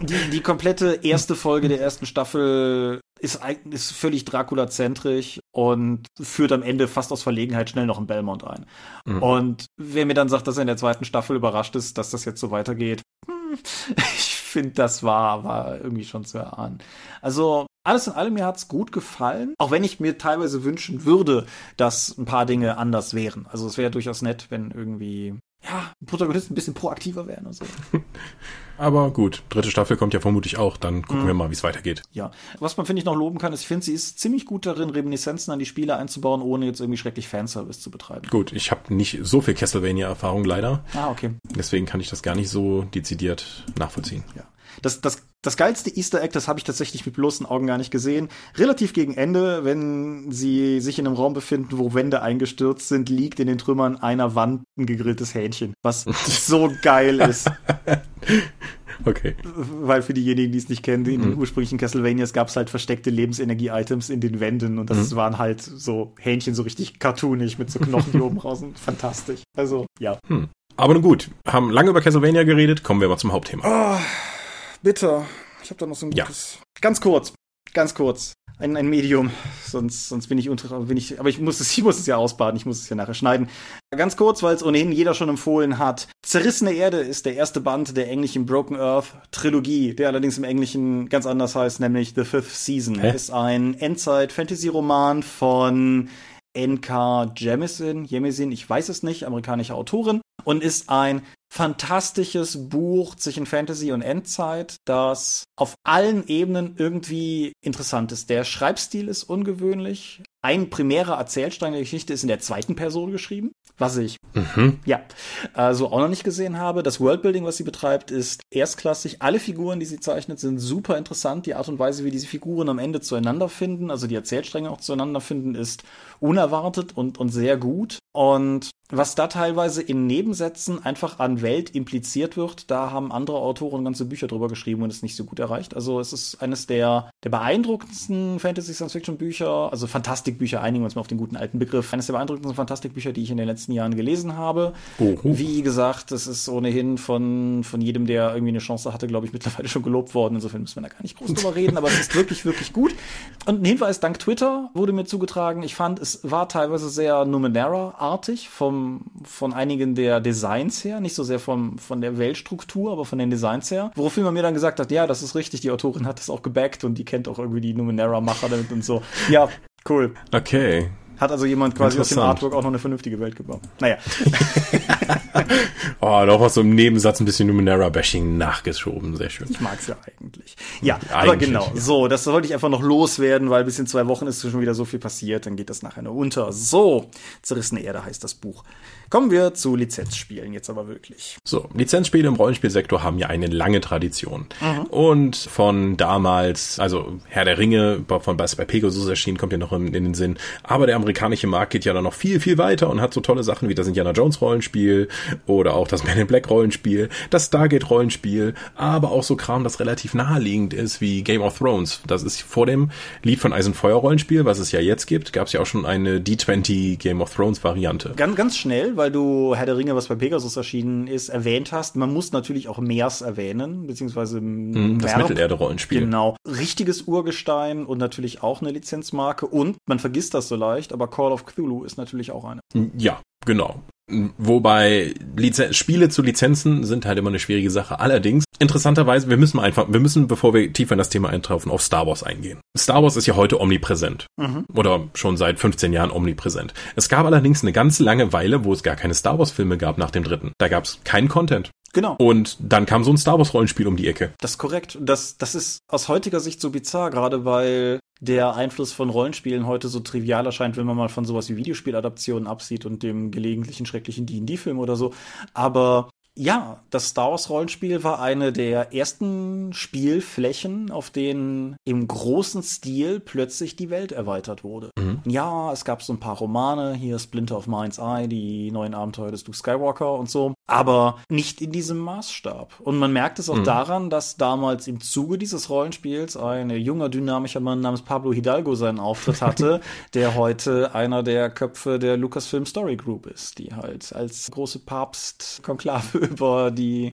die, die komplette erste Folge der ersten Staffel ist, ist völlig Dracula-zentrisch und führt am Ende fast aus Verlegenheit schnell noch ein Belmont ein. Mhm. Und wer mir dann sagt, dass er in der zweiten Staffel überrascht ist, dass das jetzt so weitergeht, hm, ich finde, das war, war irgendwie schon zu erahnen. Also, alles in allem, mir hat's gut gefallen, auch wenn ich mir teilweise wünschen würde, dass ein paar Dinge anders wären. Also es wäre durchaus nett, wenn irgendwie ja, Protagonisten ein bisschen proaktiver werden und so. Aber gut, dritte Staffel kommt ja vermutlich auch, dann gucken mhm. wir mal, wie es weitergeht. Ja, was man, finde ich, noch loben kann, ist, ich finde, sie ist ziemlich gut darin, Reminiszenzen an die Spiele einzubauen, ohne jetzt irgendwie schrecklich Fanservice zu betreiben. Gut, ich habe nicht so viel Castlevania-Erfahrung leider. Ah, okay. Deswegen kann ich das gar nicht so dezidiert nachvollziehen. Ja. Das, das, das geilste Easter Egg, das habe ich tatsächlich mit bloßen Augen gar nicht gesehen. Relativ gegen Ende, wenn sie sich in einem Raum befinden, wo Wände eingestürzt sind, liegt in den Trümmern einer Wand ein gegrilltes Hähnchen, was so geil ist. Okay. Weil für diejenigen, die es nicht kennen, in den mhm. ursprünglichen Castlevanias gab es halt versteckte Lebensenergie-Items in den Wänden und das mhm. waren halt so Hähnchen so richtig cartoonig mit so Knochen, die oben raus sind. Fantastisch. Also, ja. Hm. Aber nun gut, haben lange über Castlevania geredet, kommen wir mal zum Hauptthema. Oh, bitte. Ich habe da noch so ein gutes. Ja. Ganz kurz. Ganz kurz. Ein, ein Medium, sonst, sonst bin ich unter, bin ich, aber ich muss es, ich muss es ja ausbaden, ich muss es ja nachher schneiden. Ganz kurz, weil es ohnehin jeder schon empfohlen hat. Zerrissene Erde ist der erste Band der englischen Broken Earth Trilogie, der allerdings im Englischen ganz anders heißt, nämlich The Fifth Season. Hä? Ist ein Endzeit-Fantasy-Roman von N.K. Jemisin, Jemisin, ich weiß es nicht, amerikanische Autorin und ist ein fantastisches Buch zwischen Fantasy und Endzeit, das auf allen Ebenen irgendwie interessant ist. Der Schreibstil ist ungewöhnlich. Ein primärer Erzählstrang der Geschichte ist in der zweiten Person geschrieben, was ich mhm. ja äh, so auch noch nicht gesehen habe. Das Worldbuilding, was sie betreibt, ist erstklassig. Alle Figuren, die sie zeichnet, sind super interessant. Die Art und Weise, wie diese Figuren am Ende zueinander finden, also die Erzählstränge auch zueinander finden, ist unerwartet und, und sehr gut. Und was da teilweise in Nebensätzen einfach an Welt impliziert wird, da haben andere Autoren ganze Bücher drüber geschrieben und es nicht so gut erreicht. Also es ist eines der, der beeindruckendsten Fantasy-Science-Fiction-Bücher, also Fantastikbücher, einigen wir uns mal auf den guten alten Begriff, eines der beeindruckendsten Fantastikbücher, die ich in den letzten Jahren gelesen habe. Oho. Wie gesagt, es ist ohnehin von, von jedem, der irgendwie eine Chance hatte, glaube ich, mittlerweile schon gelobt worden. Insofern müssen wir da gar nicht groß drüber reden, aber es ist wirklich, wirklich gut. Und ein Hinweis dank Twitter wurde mir zugetragen. Ich fand, es war teilweise sehr Numenera-artig vom, von einigen der Designs her, nicht so sehr vom, von der Weltstruktur, aber von den Designs her. Woraufhin man mir dann gesagt hat, ja, das ist richtig, die Autorin hat das auch gebackt und die kennt auch irgendwie die Numenera-Macher damit und so. Ja, cool. Okay. Hat also jemand quasi aus dem Artwork auch noch eine vernünftige Welt gebaut. Naja. oh, doch aus so einem Nebensatz ein bisschen Numenera-Bashing nachgeschoben. Sehr schön. Ich mag's ja eigentlich. Ja, eigentlich, aber genau. Ja. So, das wollte ich einfach noch loswerden, weil bis in zwei Wochen ist schon wieder so viel passiert. Dann geht das nachher nur unter. So, Zerrissene Erde heißt das Buch. Kommen wir zu Lizenzspielen jetzt aber wirklich. So, Lizenzspiele im Rollenspielsektor haben ja eine lange Tradition. Mhm. Und von damals, also Herr der Ringe, von bei Pegasus erschienen, kommt ja noch in, in, den Sinn. Aber der amerikanische Markt geht ja dann noch viel, viel weiter und hat so tolle Sachen wie das Indiana Jones Rollenspiel oder auch das Man in Black Rollenspiel, das Stargate Rollenspiel, aber auch so Kram, das relativ naheliegend ist wie Game of Thrones. Das ist vor dem Lied von Eisenfeuer Rollenspiel, was es ja jetzt gibt, gab es ja auch schon eine D20 Game of Thrones Variante. Ganz, ganz schnell, weil du Herr der Ringe, was bei Pegasus erschienen ist, erwähnt hast. Man muss natürlich auch Meers erwähnen, beziehungsweise mm, das Mittelerde-Rollenspiel. Genau. Richtiges Urgestein und natürlich auch eine Lizenzmarke. Und man vergisst das so leicht, aber Call of Cthulhu ist natürlich auch eine. Ja, genau. Wobei Lizen Spiele zu Lizenzen sind halt immer eine schwierige Sache. Allerdings interessanterweise, wir müssen einfach, wir müssen, bevor wir tiefer in das Thema eintauchen, auf Star Wars eingehen. Star Wars ist ja heute omnipräsent. Mhm. Oder schon seit 15 Jahren omnipräsent. Es gab allerdings eine ganz lange Weile, wo es gar keine Star Wars Filme gab nach dem dritten. Da gab es keinen Content. Genau. Und dann kam so ein Star Wars Rollenspiel um die Ecke. Das ist korrekt. Das, das ist aus heutiger Sicht so bizarr, gerade weil der Einfluss von Rollenspielen heute so trivial erscheint, wenn man mal von sowas wie Videospieladaptionen absieht und dem gelegentlichen schrecklichen D&D-Film oder so. Aber ja, das Star Wars Rollenspiel war eine der ersten Spielflächen, auf denen im großen Stil plötzlich die Welt erweitert wurde. Mhm. Ja, es gab so ein paar Romane, hier Splinter of Mind's Eye, die neuen Abenteuer des Luke Skywalker und so, aber nicht in diesem Maßstab. Und man merkt es auch mhm. daran, dass damals im Zuge dieses Rollenspiels ein junger, dynamischer Mann namens Pablo Hidalgo seinen Auftritt hatte, der heute einer der Köpfe der Lucasfilm Story Group ist, die halt als große Papst-Konklave über die,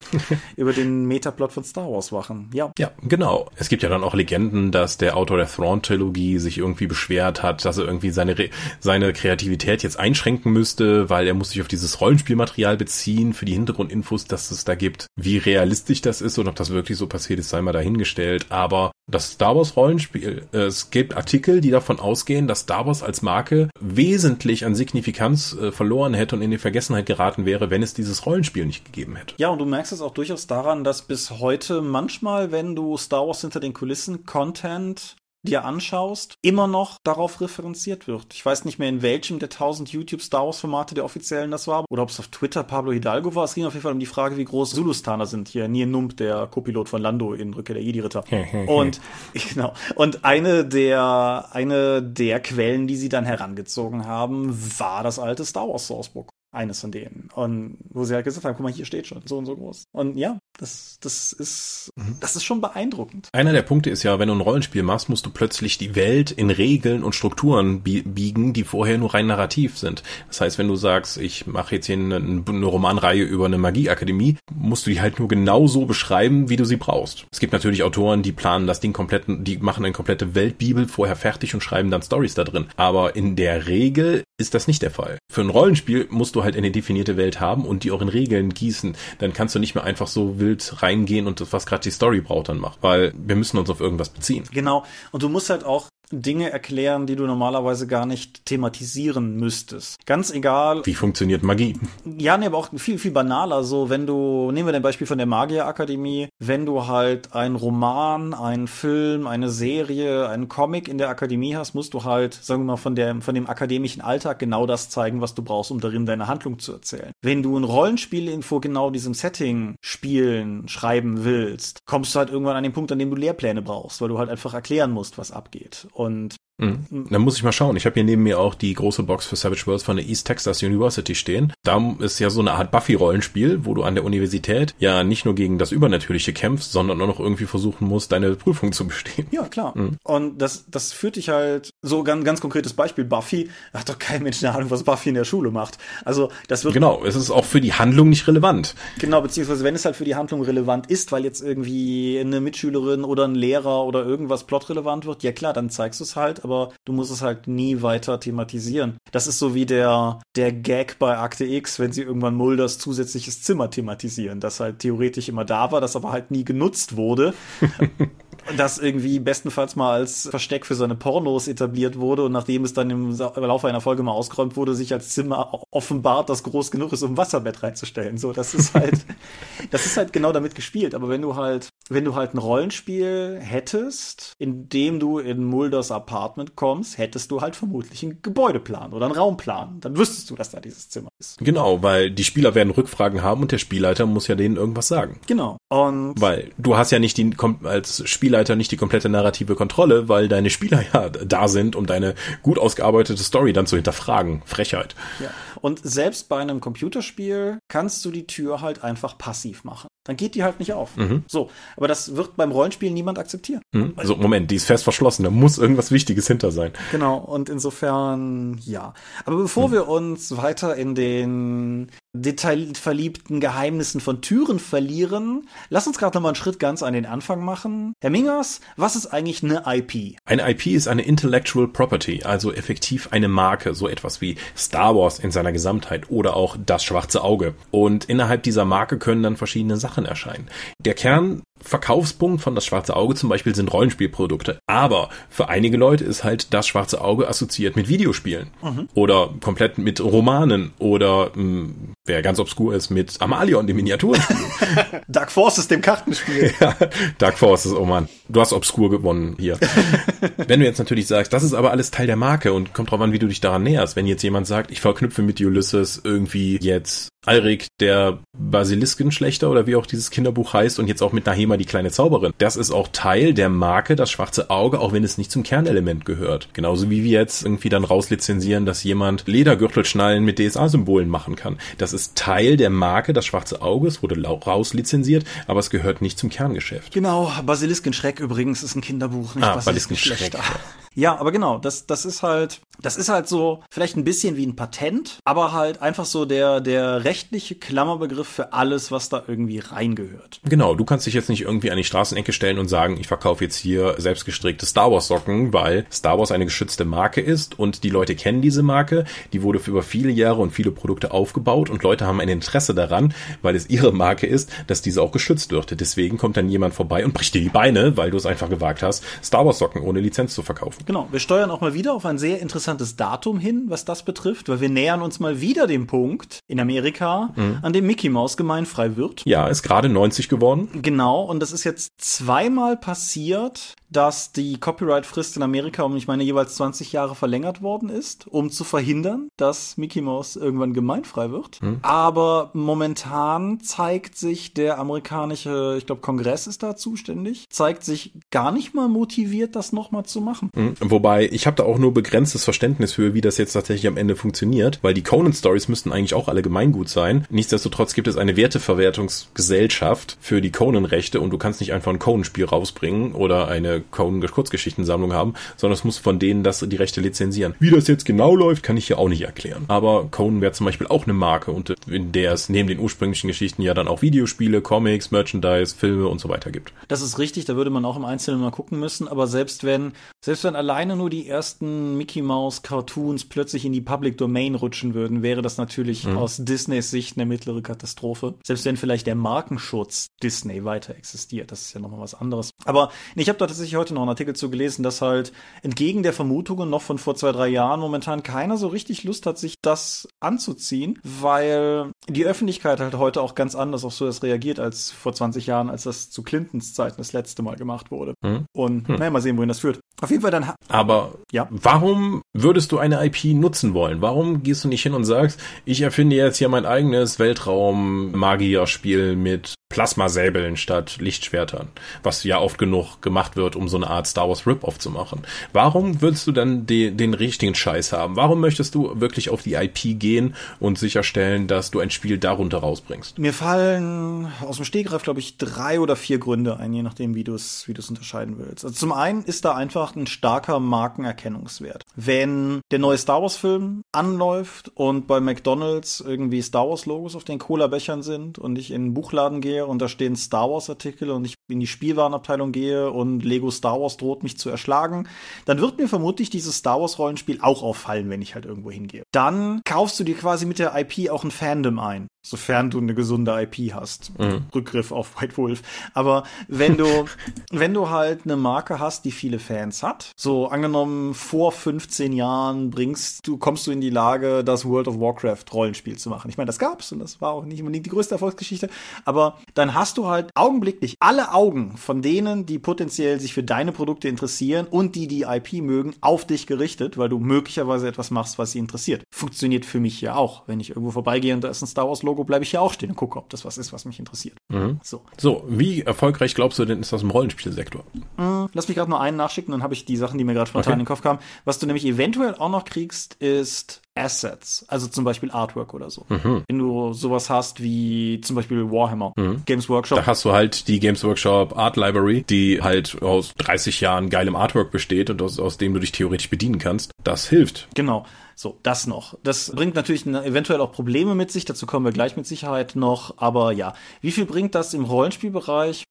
über den Metaplot von Star Wars wachen. Ja. Ja, genau. Es gibt ja dann auch Legenden, dass der Autor der Thrawn-Trilogie sich irgendwie beschwert hat, dass er irgendwie seine, seine Kreativität jetzt einschränken müsste, weil er muss sich auf dieses Rollenspielmaterial beziehen für die Hintergrundinfos, dass es da gibt. Wie realistisch das ist und ob das wirklich so passiert ist, sei mal dahingestellt. Aber das Star Wars Rollenspiel, es gibt Artikel, die davon ausgehen, dass Star Wars als Marke wesentlich an Signifikanz äh, verloren hätte und in die Vergessenheit geraten wäre, wenn es dieses Rollenspiel nicht gegeben gegeben hätte. Ja, und du merkst es auch durchaus daran, dass bis heute manchmal, wenn du Star Wars hinter den Kulissen Content dir anschaust, immer noch darauf referenziert wird. Ich weiß nicht mehr, in welchem der 1000 YouTube Star Wars Formate der offiziellen das war, oder ob es auf Twitter Pablo Hidalgo war. Es ging auf jeden Fall um die Frage, wie groß Zulustaner sind. Hier Nien Nump, der Copilot von Lando in Rückkehr der Jedi-Ritter. und, genau. Und eine der, eine der Quellen, die sie dann herangezogen haben, war das alte Star Wars Sourcebook eines von denen. Und wo sie halt gesagt haben, guck mal, hier steht schon, so und so groß. Und ja, das, das ist, mhm. das ist schon beeindruckend. Einer der Punkte ist ja, wenn du ein Rollenspiel machst, musst du plötzlich die Welt in Regeln und Strukturen biegen, die vorher nur rein narrativ sind. Das heißt, wenn du sagst, ich mache jetzt hier eine, eine Romanreihe über eine Magieakademie, musst du die halt nur genau so beschreiben, wie du sie brauchst. Es gibt natürlich Autoren, die planen das Ding komplett, die machen eine komplette Weltbibel vorher fertig und schreiben dann Stories da drin. Aber in der Regel ist das nicht der Fall. Für ein Rollenspiel musst du halt eine definierte Welt haben und die auch in Regeln gießen. Dann kannst du nicht mehr einfach so wild reingehen und das, was gerade die Story braucht, dann machen. Weil wir müssen uns auf irgendwas beziehen. Genau. Und du musst halt auch Dinge erklären, die du normalerweise gar nicht thematisieren müsstest. Ganz egal. Wie funktioniert Magie? Ja, nee, aber auch viel, viel banaler. So, wenn du, nehmen wir den Beispiel von der Magierakademie, wenn du halt einen Roman, einen Film, eine Serie, einen Comic in der Akademie hast, musst du halt, sagen wir mal, von, der, von dem akademischen Alltag genau das zeigen, was du brauchst, um darin deine Handlung zu erzählen. Wenn du ein Rollenspiel in vor genau diesem Setting spielen, schreiben willst, kommst du halt irgendwann an den Punkt, an dem du Lehrpläne brauchst, weil du halt einfach erklären musst, was abgeht. Und Mhm. Dann muss ich mal schauen. Ich habe hier neben mir auch die große Box für Savage Worlds von der East Texas University stehen. Da ist ja so eine Art Buffy-Rollenspiel, wo du an der Universität ja nicht nur gegen das Übernatürliche kämpfst, sondern auch noch irgendwie versuchen musst, deine Prüfung zu bestehen. Ja, klar. Mhm. Und das, das führt dich halt, so ganz, ganz konkretes Beispiel, Buffy, hat doch kein Mensch eine Ahnung, was Buffy in der Schule macht. Also, das wird. Genau, es ist auch für die Handlung nicht relevant. Genau, beziehungsweise wenn es halt für die Handlung relevant ist, weil jetzt irgendwie eine Mitschülerin oder ein Lehrer oder irgendwas plotrelevant wird, ja klar, dann zeigst du es halt, aber du musst es halt nie weiter thematisieren. Das ist so wie der, der Gag bei Akte X, wenn sie irgendwann Mulders zusätzliches Zimmer thematisieren, das halt theoretisch immer da war, das aber halt nie genutzt wurde. das irgendwie bestenfalls mal als Versteck für seine Pornos etabliert wurde und nachdem es dann im Laufe einer Folge mal ausgeräumt wurde, sich als Zimmer offenbart, das groß genug ist, um ein Wasserbett reinzustellen. So, das ist halt, das ist halt genau damit gespielt. Aber wenn du halt, wenn du halt ein Rollenspiel hättest, in dem du in Mulders Apartment kommst, hättest du halt vermutlich einen Gebäudeplan oder einen Raumplan. Dann wüsstest du, dass da dieses Zimmer ist. Genau, weil die Spieler werden Rückfragen haben und der Spielleiter muss ja denen irgendwas sagen. Genau. Und weil du hast ja nicht die, als Spielleiter nicht die komplette narrative Kontrolle, weil deine Spieler ja da sind, um deine gut ausgearbeitete Story dann zu hinterfragen. Frechheit. Ja. Und selbst bei einem Computerspiel kannst du die Tür halt einfach passiv machen. Dann geht die halt nicht auf. Mhm. So, aber das wird beim Rollenspiel niemand akzeptieren. Mhm. Also Moment, die ist fest verschlossen, da muss irgendwas Wichtiges hinter sein. Genau, und insofern ja. Aber bevor mhm. wir uns weiter in den detailverliebten Geheimnissen von Türen verlieren, lass uns gerade noch mal einen Schritt ganz an den Anfang machen. Herr Mingers, was ist eigentlich eine IP? Eine IP ist eine Intellectual Property, also effektiv eine Marke, so etwas wie Star Wars in seiner Gesamtheit oder auch das schwarze Auge. Und innerhalb dieser Marke können dann verschiedene Sachen erscheinen. Der Kern Hauptverkaufspunkt von das schwarze Auge zum Beispiel sind Rollenspielprodukte. Aber für einige Leute ist halt das schwarze Auge assoziiert mit Videospielen mhm. oder komplett mit Romanen oder mh, hm, wer ganz obskur ist mit Amalion, dem Miniaturenspiel. Dark Forces, dem Kartenspiel. ja, Dark Forces, oh man, du hast obskur gewonnen hier. Wenn du jetzt natürlich sagst, das ist aber alles Teil der Marke und kommt drauf an, wie du dich daran näherst. Wenn jetzt jemand sagt, ich verknüpfe mit Ulysses irgendwie jetzt Alrik, der Basiliskenschlechter oder wie auch dieses Kinderbuch heißt und jetzt auch mit Nahema die kleine Zauberin. Das ist auch Teil der Marke, das schwarze Auge, auch wenn es nicht zum Kernelement gehört. Genauso wie wir jetzt irgendwie dann rauslizenzieren, dass jemand Ledergürtelschnallen mit DSA-Symbolen machen kann. Das ist Teil der Marke, das schwarze Auge, es wurde rauslizenziert, aber es gehört nicht zum Kerngeschäft. Genau, Basiliskenschreck übrigens ist ein Kinderbuch, nicht ah, Basiliskenschreck. Ja, aber genau, das, das ist halt, das ist halt so vielleicht ein bisschen wie ein Patent, aber halt einfach so der, der rechtliche Klammerbegriff für alles, was da irgendwie reingehört. Genau, du kannst dich jetzt nicht irgendwie an die Straßenecke stellen und sagen, ich verkaufe jetzt hier selbstgestrickte Star Wars Socken, weil Star Wars eine geschützte Marke ist und die Leute kennen diese Marke, die wurde für über viele Jahre und viele Produkte aufgebaut und Leute haben ein Interesse daran, weil es ihre Marke ist, dass diese auch geschützt wird. Deswegen kommt dann jemand vorbei und bricht dir die Beine, weil du es einfach gewagt hast, Star Wars Socken ohne Lizenz zu verkaufen. Genau, wir steuern auch mal wieder auf ein sehr interessantes Datum hin, was das betrifft, weil wir nähern uns mal wieder dem Punkt in Amerika, mhm. an dem Mickey Mouse gemeinfrei wird. Ja, ist gerade 90 geworden. Genau, und das ist jetzt zweimal passiert dass die Copyright-Frist in Amerika um, ich meine, jeweils 20 Jahre verlängert worden ist, um zu verhindern, dass Mickey Mouse irgendwann gemeinfrei wird. Hm. Aber momentan zeigt sich der amerikanische, ich glaube, Kongress ist da zuständig, zeigt sich gar nicht mal motiviert, das nochmal zu machen. Wobei, ich habe da auch nur begrenztes Verständnis für, wie das jetzt tatsächlich am Ende funktioniert, weil die Conan-Stories müssten eigentlich auch alle gemeingut sein. Nichtsdestotrotz gibt es eine Werteverwertungsgesellschaft für die Conan-Rechte und du kannst nicht einfach ein Conan-Spiel rausbringen oder eine Conan Kurzgeschichtensammlung haben, sondern es muss von denen das die Rechte lizenzieren. Wie das jetzt genau läuft, kann ich hier auch nicht erklären. Aber Conan wäre zum Beispiel auch eine Marke und in der es neben den ursprünglichen Geschichten ja dann auch Videospiele, Comics, Merchandise, Filme und so weiter gibt. Das ist richtig, da würde man auch im Einzelnen mal gucken müssen, aber selbst wenn, selbst wenn alleine nur die ersten Mickey Mouse Cartoons plötzlich in die Public Domain rutschen würden, wäre das natürlich mhm. aus Disneys Sicht eine mittlere Katastrophe. Selbst wenn vielleicht der Markenschutz Disney weiter existiert, das ist ja nochmal was anderes. Aber ich habe da tatsächlich ich heute noch einen Artikel zu gelesen, dass halt entgegen der Vermutungen noch von vor zwei, drei Jahren momentan keiner so richtig Lust hat, sich das anzuziehen, weil die Öffentlichkeit halt heute auch ganz anders auf so das reagiert als vor 20 Jahren, als das zu Clintons Zeiten das letzte Mal gemacht wurde. Hm. Und hm. naja, mal sehen, wohin das führt. Auf jeden Fall dann. Aber ja. warum würdest du eine IP nutzen wollen? Warum gehst du nicht hin und sagst, ich erfinde jetzt hier mein eigenes Weltraum-Magier-Spiel mit Plasmasäbeln statt Lichtschwertern, was ja oft genug gemacht wird, um so eine Art Star Wars Rip-Off zu machen. Warum willst du dann die, den richtigen Scheiß haben? Warum möchtest du wirklich auf die IP gehen und sicherstellen, dass du ein Spiel darunter rausbringst? Mir fallen aus dem Stegreif, glaube ich, drei oder vier Gründe ein, je nachdem, wie du es wie unterscheiden willst. Also zum einen ist da einfach ein starker Markenerkennungswert. Wenn der neue Star Wars-Film anläuft und bei McDonalds irgendwie Star Wars-Logos auf den Cola-Bechern sind und ich in einen Buchladen gehe gehe und da stehen Star Wars Artikel und ich in die Spielwarenabteilung gehe und Lego Star Wars droht mich zu erschlagen, dann wird mir vermutlich dieses Star Wars Rollenspiel auch auffallen, wenn ich halt irgendwo hingehe. Dann kaufst du dir quasi mit der IP auch ein Fandom ein sofern du eine gesunde IP hast. Mhm. Rückgriff auf White Wolf. Aber wenn du, wenn du halt eine Marke hast, die viele Fans hat, so angenommen vor 15 Jahren bringst du, kommst du in die Lage, das World of Warcraft Rollenspiel zu machen. Ich meine, das gab's und das war auch nicht unbedingt die größte Erfolgsgeschichte, aber dann hast du halt augenblicklich alle Augen von denen, die potenziell sich für deine Produkte interessieren und die die IP mögen, auf dich gerichtet, weil du möglicherweise etwas machst, was sie interessiert. Funktioniert für mich ja auch, wenn ich irgendwo vorbeigehe und da ist ein Star Wars Logo Logo bleibe ich hier auch stehen und gucke, ob das was ist, was mich interessiert. Mhm. So. so, wie erfolgreich glaubst du denn, ist das im Rollenspielsektor? Mhm, lass mich gerade nur einen nachschicken, dann habe ich die Sachen, die mir gerade spontan okay. in den Kopf kamen. Was du nämlich eventuell auch noch kriegst, ist Assets, also zum Beispiel Artwork oder so. Mhm. Wenn du sowas hast wie zum Beispiel Warhammer, mhm. Games Workshop. Da hast du halt die Games Workshop Art Library, die halt aus 30 Jahren geilem Artwork besteht und aus, aus dem du dich theoretisch bedienen kannst. Das hilft. Genau. So, das noch. Das bringt natürlich eventuell auch Probleme mit sich, dazu kommen wir gleich mit Sicherheit noch, aber ja. Wie viel bringt das im Rollenspielbereich?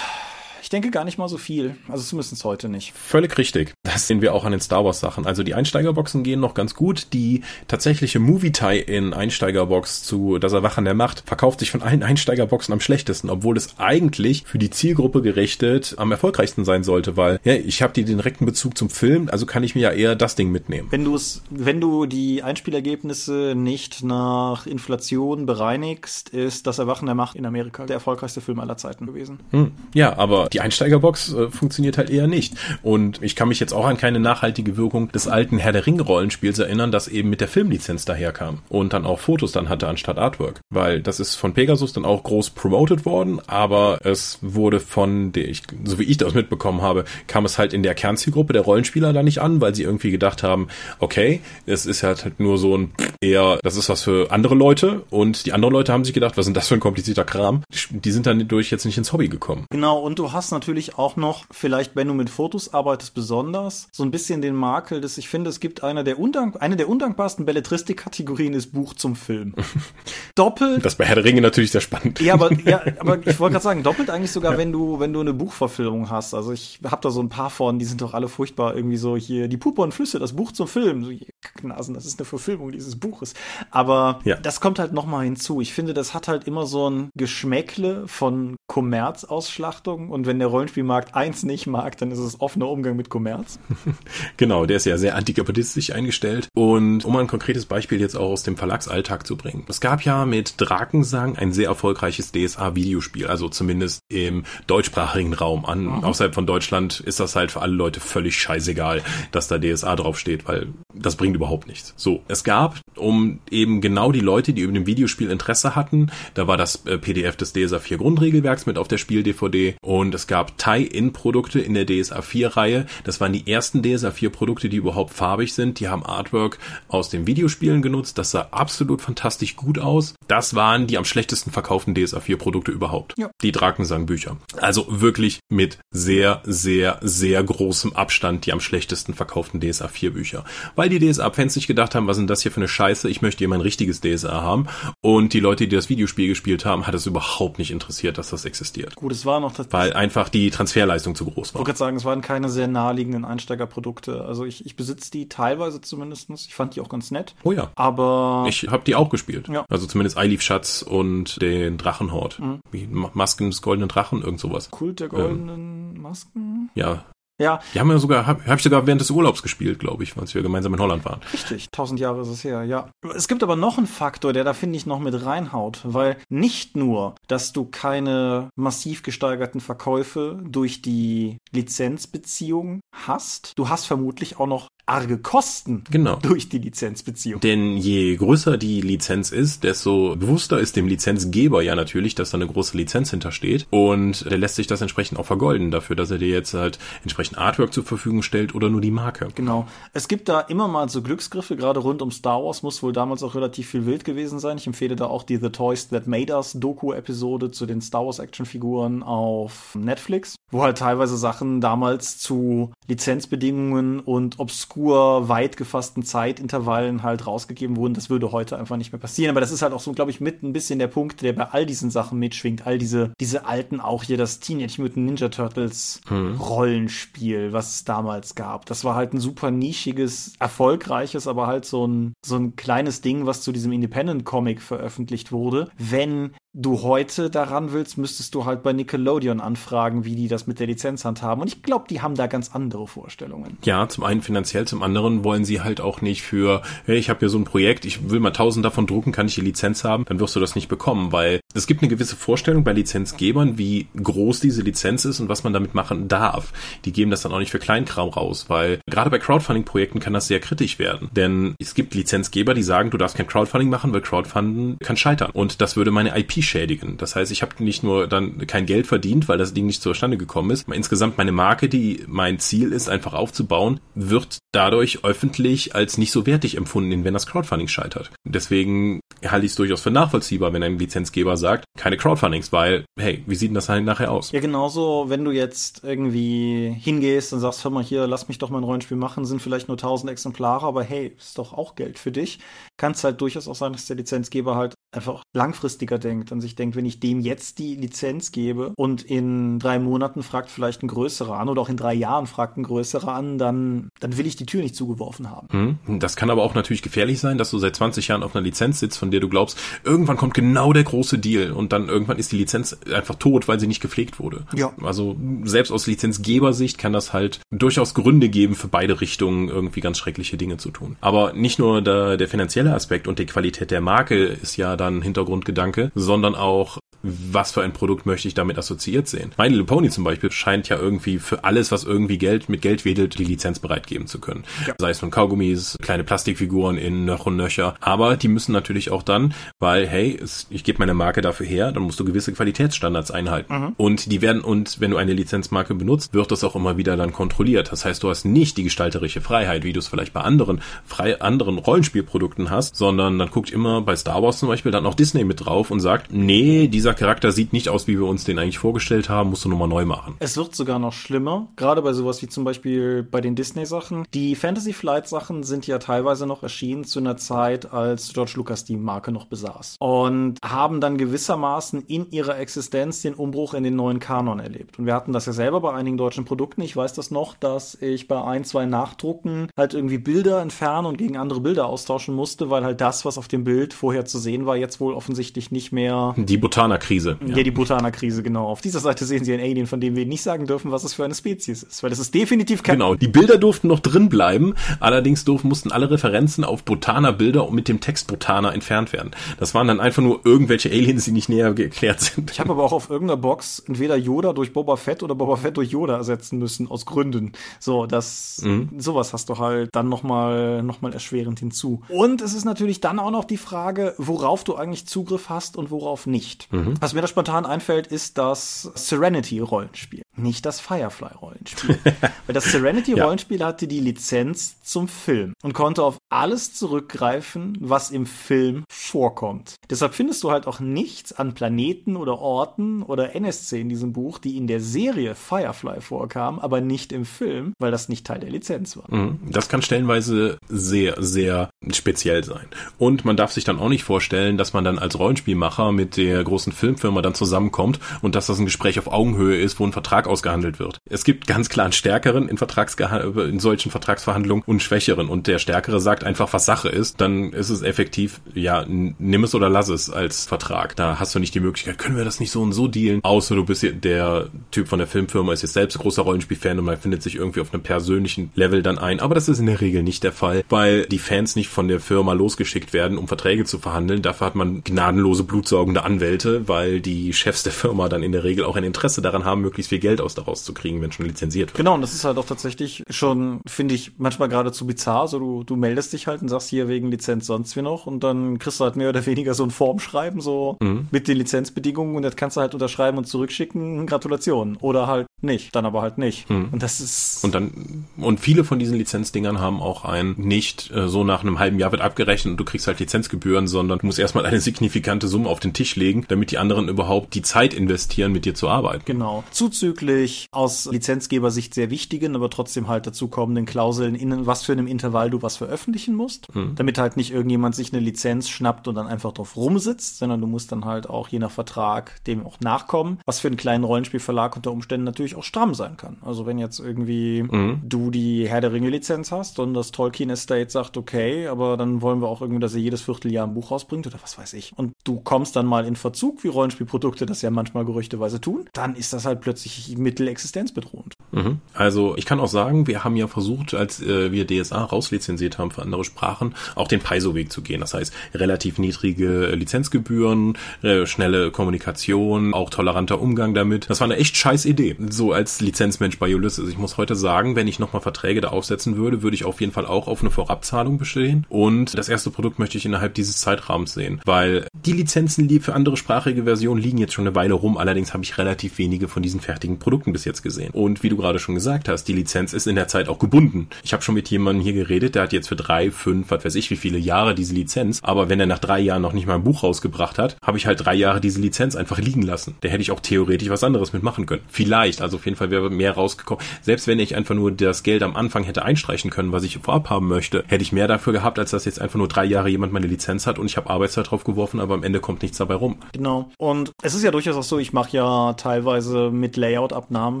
Ich denke gar nicht mal so viel. Also zumindest heute nicht. Völlig richtig. Das sehen wir auch an den Star Wars Sachen. Also die Einsteigerboxen gehen noch ganz gut. Die tatsächliche Movie-Tie-in Einsteigerbox zu Das Erwachen der Macht verkauft sich von allen Einsteigerboxen am schlechtesten, obwohl es eigentlich für die Zielgruppe gerichtet am erfolgreichsten sein sollte, weil ja, ich habe die direkten Bezug zum Film, also kann ich mir ja eher das Ding mitnehmen. Wenn du es, wenn du die Einspielergebnisse nicht nach Inflation bereinigst, ist Das Erwachen der Macht in Amerika der erfolgreichste Film aller Zeiten gewesen. Hm. Ja, aber die Einsteigerbox äh, funktioniert halt eher nicht. Und ich kann mich jetzt auch an keine nachhaltige Wirkung des alten Herr der Ringe Rollenspiels erinnern, das eben mit der Filmlizenz daherkam und dann auch Fotos dann hatte anstatt Artwork. Weil das ist von Pegasus dann auch groß promoted worden, aber es wurde von der, ich, so wie ich das mitbekommen habe, kam es halt in der Kernzielgruppe der Rollenspieler da nicht an, weil sie irgendwie gedacht haben, okay, es ist halt nur so ein eher, das ist was für andere Leute und die anderen Leute haben sich gedacht, was sind das für ein komplizierter Kram? Die sind dann durch jetzt nicht ins Hobby gekommen. Genau, und du hast natürlich auch noch, vielleicht wenn du mit Fotos arbeitest besonders, so ein bisschen den Makel, dass ich finde, es gibt eine der, undank eine der undankbarsten Belletristik-Kategorien ist Buch zum Film. doppelt. Das bei Herr der Ringe natürlich sehr spannend. Ja, aber, ja, aber ich wollte gerade sagen, doppelt eigentlich sogar, ja. wenn du, wenn du eine Buchverfilmung hast. Also ich habe da so ein paar von, die sind doch alle furchtbar irgendwie so hier, die Puppe und Flüsse, das Buch zum Film. Kacknasen, das ist eine Verfilmung dieses Buches. Aber ja. das kommt halt nochmal hinzu. Ich finde, das hat halt immer so ein Geschmäckle von Kommerzausschlachtung. Und wenn der Rollenspielmarkt eins nicht mag, dann ist es offener Umgang mit Kommerz. genau, der ist ja sehr antikapitalistisch eingestellt. Und um ein konkretes Beispiel jetzt auch aus dem Verlagsalltag zu bringen. Es gab ja mit Drakensang ein sehr erfolgreiches DSA-Videospiel, also zumindest im deutschsprachigen Raum. An, mhm. Außerhalb von Deutschland ist das halt für alle Leute völlig scheißegal, dass da DSA draufsteht, weil das bringt überhaupt nichts. So, es gab, um eben genau die Leute, die über dem Videospiel Interesse hatten, da war das äh, PDF des DSA 4 Grundregelwerks mit auf der Spiel-DVD und es gab Tie-In-Produkte in der DSA 4-Reihe. Das waren die ersten DSA 4-Produkte, die überhaupt farbig sind. Die haben Artwork aus den Videospielen genutzt. Das sah absolut fantastisch gut aus. Das waren die am schlechtesten verkauften DSA 4-Produkte überhaupt. Ja. Die Drakensang-Bücher. Also wirklich mit sehr, sehr, sehr großem Abstand die am schlechtesten verkauften DSA 4-Bücher. Weil die DSA-Fans sich gedacht haben, was sind das hier für eine Scheiße? Ich möchte hier mein richtiges DSA haben. Und die Leute, die das Videospiel gespielt haben, hat es überhaupt nicht interessiert, dass das existiert. Gut, es war noch das. Weil einfach die Transferleistung zu groß war. Ich wollte sagen, es waren keine sehr naheliegenden Einsteigerprodukte. Also ich, ich besitze die teilweise zumindest. Ich fand die auch ganz nett. Oh ja. Aber. Ich habe die auch gespielt. Ja. Also zumindest Eileaf Schatz und den Drachenhort. Mhm. Wie Masken des goldenen Drachen, irgend sowas. Kult der goldenen ähm, Masken? Ja, ja. Die haben ja sogar, habe hab ich sogar während des Urlaubs gespielt, glaube ich, als wir gemeinsam in Holland waren. Richtig, tausend Jahre ist es her, ja. Es gibt aber noch einen Faktor, der da finde ich noch mit reinhaut, weil nicht nur, dass du keine massiv gesteigerten Verkäufe durch die Lizenzbeziehung hast, du hast vermutlich auch noch arge Kosten genau. durch die Lizenzbeziehung. Denn je größer die Lizenz ist, desto bewusster ist dem Lizenzgeber ja natürlich, dass da eine große Lizenz hintersteht und der lässt sich das entsprechend auch vergolden dafür, dass er dir jetzt halt entsprechend Artwork zur Verfügung stellt oder nur die Marke. Genau. Es gibt da immer mal so Glücksgriffe, gerade rund um Star Wars muss wohl damals auch relativ viel wild gewesen sein. Ich empfehle da auch die The Toys That Made Us Doku-Episode zu den Star Wars Actionfiguren auf Netflix, wo halt teilweise Sachen damals zu Lizenzbedingungen und obskur obskur, weit gefassten Zeitintervallen halt rausgegeben wurden. Das würde heute einfach nicht mehr passieren. Aber das ist halt auch so, glaube ich, mit ein bisschen der Punkt, der bei all diesen Sachen mitschwingt. All diese, diese alten, auch hier das Teenage Mutant Ninja Turtles hm. Rollenspiel, was es damals gab. Das war halt ein super nischiges, erfolgreiches, aber halt so ein, so ein kleines Ding, was zu diesem Independent Comic veröffentlicht wurde. Wenn du heute daran willst, müsstest du halt bei Nickelodeon anfragen, wie die das mit der Lizenz handhaben. Und ich glaube, die haben da ganz andere Vorstellungen. Ja, zum einen finanziell, zum anderen wollen sie halt auch nicht für, hey, ich habe hier so ein Projekt, ich will mal tausend davon drucken, kann ich die Lizenz haben, dann wirst du das nicht bekommen, weil es gibt eine gewisse Vorstellung bei Lizenzgebern, wie groß diese Lizenz ist und was man damit machen darf. Die geben das dann auch nicht für Kleinkram raus, weil gerade bei Crowdfunding-Projekten kann das sehr kritisch werden. Denn es gibt Lizenzgeber, die sagen, du darfst kein Crowdfunding machen, weil Crowdfunding kann scheitern. Und das würde meine IP schädigen. Das heißt, ich habe nicht nur dann kein Geld verdient, weil das Ding nicht zustande gekommen ist. Insgesamt meine Marke, die mein Ziel ist, einfach aufzubauen, wird dadurch öffentlich als nicht so wertig empfunden, wenn das Crowdfunding scheitert. Deswegen halte ich es durchaus für nachvollziehbar, wenn ein Lizenzgeber sagt, keine Crowdfundings, weil, hey, wie sieht denn das halt nachher aus? Ja, genauso, wenn du jetzt irgendwie hingehst und sagst, hör mal hier, lass mich doch mal ein Rollenspiel machen, sind vielleicht nur 1000 Exemplare, aber hey, ist doch auch Geld für dich. Kann es halt durchaus auch sein, dass der Lizenzgeber halt einfach langfristiger denkt und sich denkt, wenn ich dem jetzt die Lizenz gebe und in drei Monaten fragt vielleicht ein größerer an oder auch in drei Jahren fragt ein größerer an, dann, dann will ich die Tür nicht zugeworfen haben. Hm. Das kann aber auch natürlich gefährlich sein, dass du seit 20 Jahren auf einer Lizenz sitzt, von der du glaubst, irgendwann kommt genau der große Deal und dann irgendwann ist die Lizenz einfach tot, weil sie nicht gepflegt wurde. Ja. Also selbst aus Lizenzgebersicht kann das halt durchaus Gründe geben, für beide Richtungen irgendwie ganz schreckliche Dinge zu tun. Aber nicht nur der, der finanzielle Aspekt und die Qualität der Marke ist ja dann Hintergrundgedanke, sondern auch was für ein Produkt möchte ich damit assoziiert sehen. My Little Pony zum Beispiel scheint ja irgendwie für alles, was irgendwie Geld mit Geld wedelt, die Lizenz bereitgeben zu können. Ja. Sei es von Kaugummis, kleine Plastikfiguren in Nöch und Nöcher. Aber die müssen natürlich auch dann, weil, hey, ich gebe meine Marke dafür her, dann musst du gewisse Qualitätsstandards einhalten. Mhm. Und die werden, und wenn du eine Lizenzmarke benutzt, wird das auch immer wieder dann kontrolliert. Das heißt, du hast nicht die gestalterische Freiheit, wie du es vielleicht bei anderen, frei, anderen Rollenspielprodukten hast, sondern dann guckt immer bei Star Wars zum Beispiel dann auch Disney mit drauf und sagt, nee, dieser dieser Charakter sieht nicht aus, wie wir uns den eigentlich vorgestellt haben, musst du nochmal neu machen. Es wird sogar noch schlimmer, gerade bei sowas wie zum Beispiel bei den Disney-Sachen. Die Fantasy Flight-Sachen sind ja teilweise noch erschienen zu einer Zeit, als George Lucas die Marke noch besaß. Und haben dann gewissermaßen in ihrer Existenz den Umbruch in den neuen Kanon erlebt. Und wir hatten das ja selber bei einigen deutschen Produkten. Ich weiß das noch, dass ich bei ein, zwei Nachdrucken halt irgendwie Bilder entfernen und gegen andere Bilder austauschen musste, weil halt das, was auf dem Bild vorher zu sehen war, jetzt wohl offensichtlich nicht mehr. Die Butaner Butaner-Krise. Ja. ja, die Butaner-Krise, genau. Auf dieser Seite sehen Sie ein Alien, von dem wir nicht sagen dürfen, was es für eine Spezies ist, weil das ist definitiv kein... Genau, die Bilder durften noch drin bleiben, allerdings durften, mussten alle Referenzen auf Butaner-Bilder mit dem Text Butaner entfernt werden. Das waren dann einfach nur irgendwelche Aliens, die nicht näher geklärt sind. Ich habe aber auch auf irgendeiner Box entweder Yoda durch Boba Fett oder Boba Fett durch Yoda ersetzen müssen, aus Gründen. So, das, mhm. sowas hast du halt dann nochmal noch mal erschwerend hinzu. Und es ist natürlich dann auch noch die Frage, worauf du eigentlich Zugriff hast und worauf nicht. Mhm. Was mir da spontan einfällt, ist das Serenity-Rollenspiel, nicht das Firefly-Rollenspiel. Weil das Serenity-Rollenspiel ja. hatte die Lizenz zum Film und konnte auf alles zurückgreifen, was im Film vorkommt. Deshalb findest du halt auch nichts an Planeten oder Orten oder NSC in diesem Buch, die in der Serie Firefly vorkamen, aber nicht im Film, weil das nicht Teil der Lizenz war. Mhm. Das kann stellenweise sehr, sehr speziell sein. Und man darf sich dann auch nicht vorstellen, dass man dann als Rollenspielmacher mit der großen Filmfirma dann zusammenkommt und dass das ein Gespräch auf Augenhöhe ist, wo ein Vertrag ausgehandelt wird. Es gibt ganz klar einen Stärkeren in, in solchen Vertragsverhandlungen und einen Schwächeren und der Stärkere sagt einfach, was Sache ist, dann ist es effektiv, ja, nimm es oder lass es als Vertrag. Da hast du nicht die Möglichkeit, können wir das nicht so und so dealen, außer du bist der Typ von der Filmfirma, ist jetzt selbst großer Rollenspielfan und man findet sich irgendwie auf einem persönlichen Level dann ein. Aber das ist in der Regel nicht der Fall, weil die Fans nicht von der Firma losgeschickt werden, um Verträge zu verhandeln. Dafür hat man gnadenlose, blutsaugende Anwälte, weil die Chefs der Firma dann in der Regel auch ein Interesse daran haben, möglichst viel Geld aus daraus zu kriegen, wenn schon lizenziert wird. Genau, und das ist halt auch tatsächlich schon, finde ich, manchmal geradezu bizarr. So, du, du meldest dich halt und sagst hier wegen Lizenz sonst wie noch und dann kriegst du halt mehr oder weniger so ein Formschreiben, so mhm. mit den Lizenzbedingungen und das kannst du halt unterschreiben und zurückschicken. Gratulation. Oder halt nicht, dann aber halt nicht. Mhm. Und das ist. Und dann, und viele von diesen Lizenzdingern haben auch ein nicht äh, so nach einem halben Jahr wird abgerechnet und du kriegst halt Lizenzgebühren, sondern du musst erstmal eine signifikante Summe auf den Tisch legen, damit die anderen überhaupt die Zeit investieren, mit dir zu arbeiten. Genau. Zuzüglich aus Lizenzgebersicht sehr wichtigen, aber trotzdem halt dazu kommenden Klauseln, in was für einem Intervall du was veröffentlichen musst, mhm. damit halt nicht irgendjemand sich eine Lizenz schnappt und dann einfach drauf rumsitzt, sondern du musst dann halt auch je nach Vertrag dem auch nachkommen, was für einen kleinen Rollenspielverlag unter Umständen natürlich auch stramm sein kann. Also wenn jetzt irgendwie mhm. du die Herr der Ringe Lizenz hast und das Tolkien Estate sagt, okay, aber dann wollen wir auch irgendwie, dass er jedes Vierteljahr ein Buch rausbringt oder was weiß ich. Und du kommst dann mal in Verzug, wie Rollenspielprodukte das ja manchmal gerüchteweise tun, dann ist das halt plötzlich mittelexistenzbedrohend. Mhm. Also ich kann auch sagen, wir haben ja versucht, als äh, wir DSA rauslizenziert haben für andere Sprachen, auch den Paizo-Weg zu gehen. Das heißt, relativ niedrige Lizenzgebühren, äh, schnelle Kommunikation, auch toleranter Umgang damit. Das war eine echt scheiß Idee. So als Lizenzmensch bei Ulysses. Ich muss heute sagen, wenn ich nochmal Verträge da aufsetzen würde, würde ich auf jeden Fall auch auf eine Vorabzahlung bestehen. Und das erste Produkt möchte ich innerhalb dieses Zeitrahmens sehen, weil die Lizenzen für andere sprachige Versionen liegen jetzt schon eine Weile rum. Allerdings habe ich relativ wenige von diesen fertigen Produkten bis jetzt gesehen. Und wie du gerade gerade schon gesagt hast, die Lizenz ist in der Zeit auch gebunden. Ich habe schon mit jemandem hier geredet, der hat jetzt für drei, fünf, was weiß ich, wie viele Jahre diese Lizenz. Aber wenn er nach drei Jahren noch nicht mal ein Buch rausgebracht hat, habe ich halt drei Jahre diese Lizenz einfach liegen lassen. Da hätte ich auch theoretisch was anderes mitmachen können. Vielleicht, also auf jeden Fall wäre mehr rausgekommen. Selbst wenn ich einfach nur das Geld am Anfang hätte einstreichen können, was ich vorab haben möchte, hätte ich mehr dafür gehabt, als dass jetzt einfach nur drei Jahre jemand meine Lizenz hat und ich habe Arbeitszeit drauf geworfen, aber am Ende kommt nichts dabei rum. Genau. Und es ist ja durchaus auch so, ich mache ja teilweise mit Layout-Abnahmen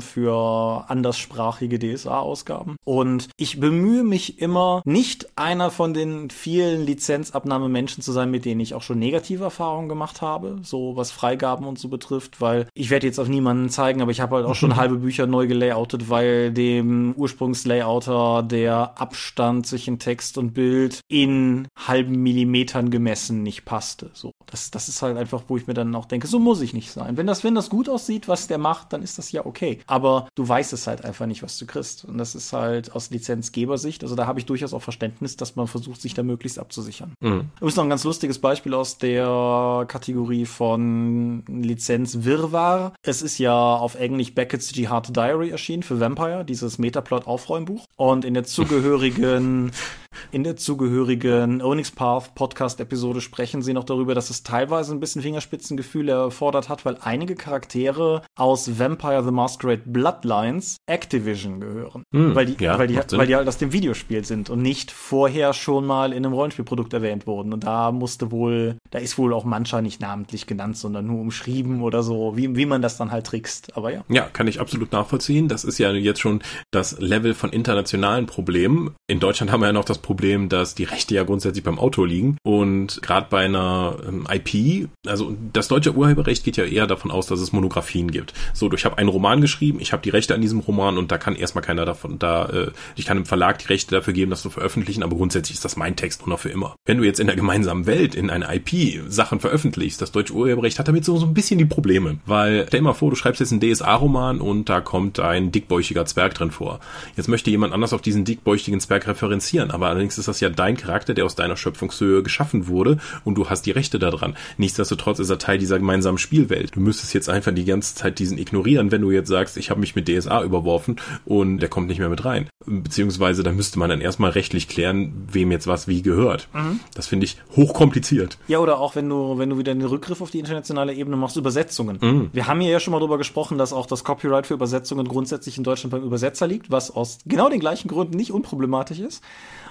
für anderssprachige DSA-Ausgaben. Und ich bemühe mich immer, nicht einer von den vielen Lizenzabnahmemenschen zu sein, mit denen ich auch schon negative Erfahrungen gemacht habe, so was Freigaben und so betrifft, weil ich werde jetzt auf niemanden zeigen, aber ich habe halt auch schon halbe Bücher neu gelayoutet, weil dem Ursprungslayouter der Abstand zwischen Text und Bild in halben Millimetern gemessen nicht passte. So, das, das ist halt einfach, wo ich mir dann auch denke, so muss ich nicht sein. Wenn das, wenn das gut aussieht, was der macht, dann ist das ja okay. Aber du weißt es halt einfach nicht, was du kriegst. Und das ist halt aus Lizenzgebersicht. Also da habe ich durchaus auch Verständnis, dass man versucht, sich da möglichst abzusichern. Mhm. Das ist noch ein ganz lustiges Beispiel aus der Kategorie von Lizenz-Wirrwarr. Es ist ja auf Englisch Beckett's Jihad Diary erschienen für Vampire, dieses Metaplot-Aufräumbuch. Und in der zugehörigen in der zugehörigen Onyx Path Podcast-Episode sprechen sie noch darüber, dass es teilweise ein bisschen Fingerspitzengefühl erfordert hat, weil einige Charaktere aus Vampire the Masquerade Bloodlines Activision gehören. Mm, weil, die, ja, weil, die, weil die halt aus dem Videospiel sind und nicht vorher schon mal in einem Rollenspielprodukt erwähnt wurden. Und da musste wohl, da ist wohl auch mancher nicht namentlich genannt, sondern nur umschrieben oder so, wie, wie man das dann halt trickst. Aber ja. Ja, kann ich absolut nachvollziehen. Das ist ja jetzt schon das Level von internationalen Problemen. In Deutschland haben wir ja noch das Problem, dass die Rechte ja grundsätzlich beim Autor liegen. Und gerade bei einer ähm, IP, also das deutsche Urheberrecht geht ja eher davon aus, dass es Monographien gibt. So, ich habe einen Roman geschrieben, ich habe die Rechte an diesem Roman und da kann erstmal keiner davon, da, äh, ich kann dem Verlag die Rechte dafür geben, das zu veröffentlichen, aber grundsätzlich ist das mein Text und auch für immer. Wenn du jetzt in der gemeinsamen Welt, in einer IP Sachen veröffentlichst, das deutsche Urheberrecht hat damit so, so ein bisschen die Probleme. Weil stell dir mal vor, du schreibst jetzt einen DSA-Roman und da kommt ein dickbäuchiger Zwerg drin vor. Jetzt möchte jemand anders auf diesen dickbäuchigen Zwerg referenzieren, aber allerdings ist das ja dein Charakter, der aus deiner Schöpfungshöhe geschaffen wurde und du hast die Rechte daran. Nichtsdestotrotz ist er Teil dieser gemeinsamen Spielwelt. Du müsstest jetzt einfach die ganze Zeit diesen ignorieren, wenn du jetzt sagst, ich habe mich mit DSA überworfen und der kommt nicht mehr mit rein. Beziehungsweise da müsste man dann erstmal rechtlich klären, wem jetzt was wie gehört. Mhm. Das finde ich hochkompliziert. Ja, oder auch wenn du, wenn du wieder den Rückgriff auf die internationale Ebene machst, Übersetzungen. Mhm. Wir haben hier ja schon mal darüber gesprochen, dass auch das Copyright für Übersetzungen grundsätzlich in Deutschland beim Übersetzer liegt, was aus genau den gleichen Gründen nicht unproblematisch ist.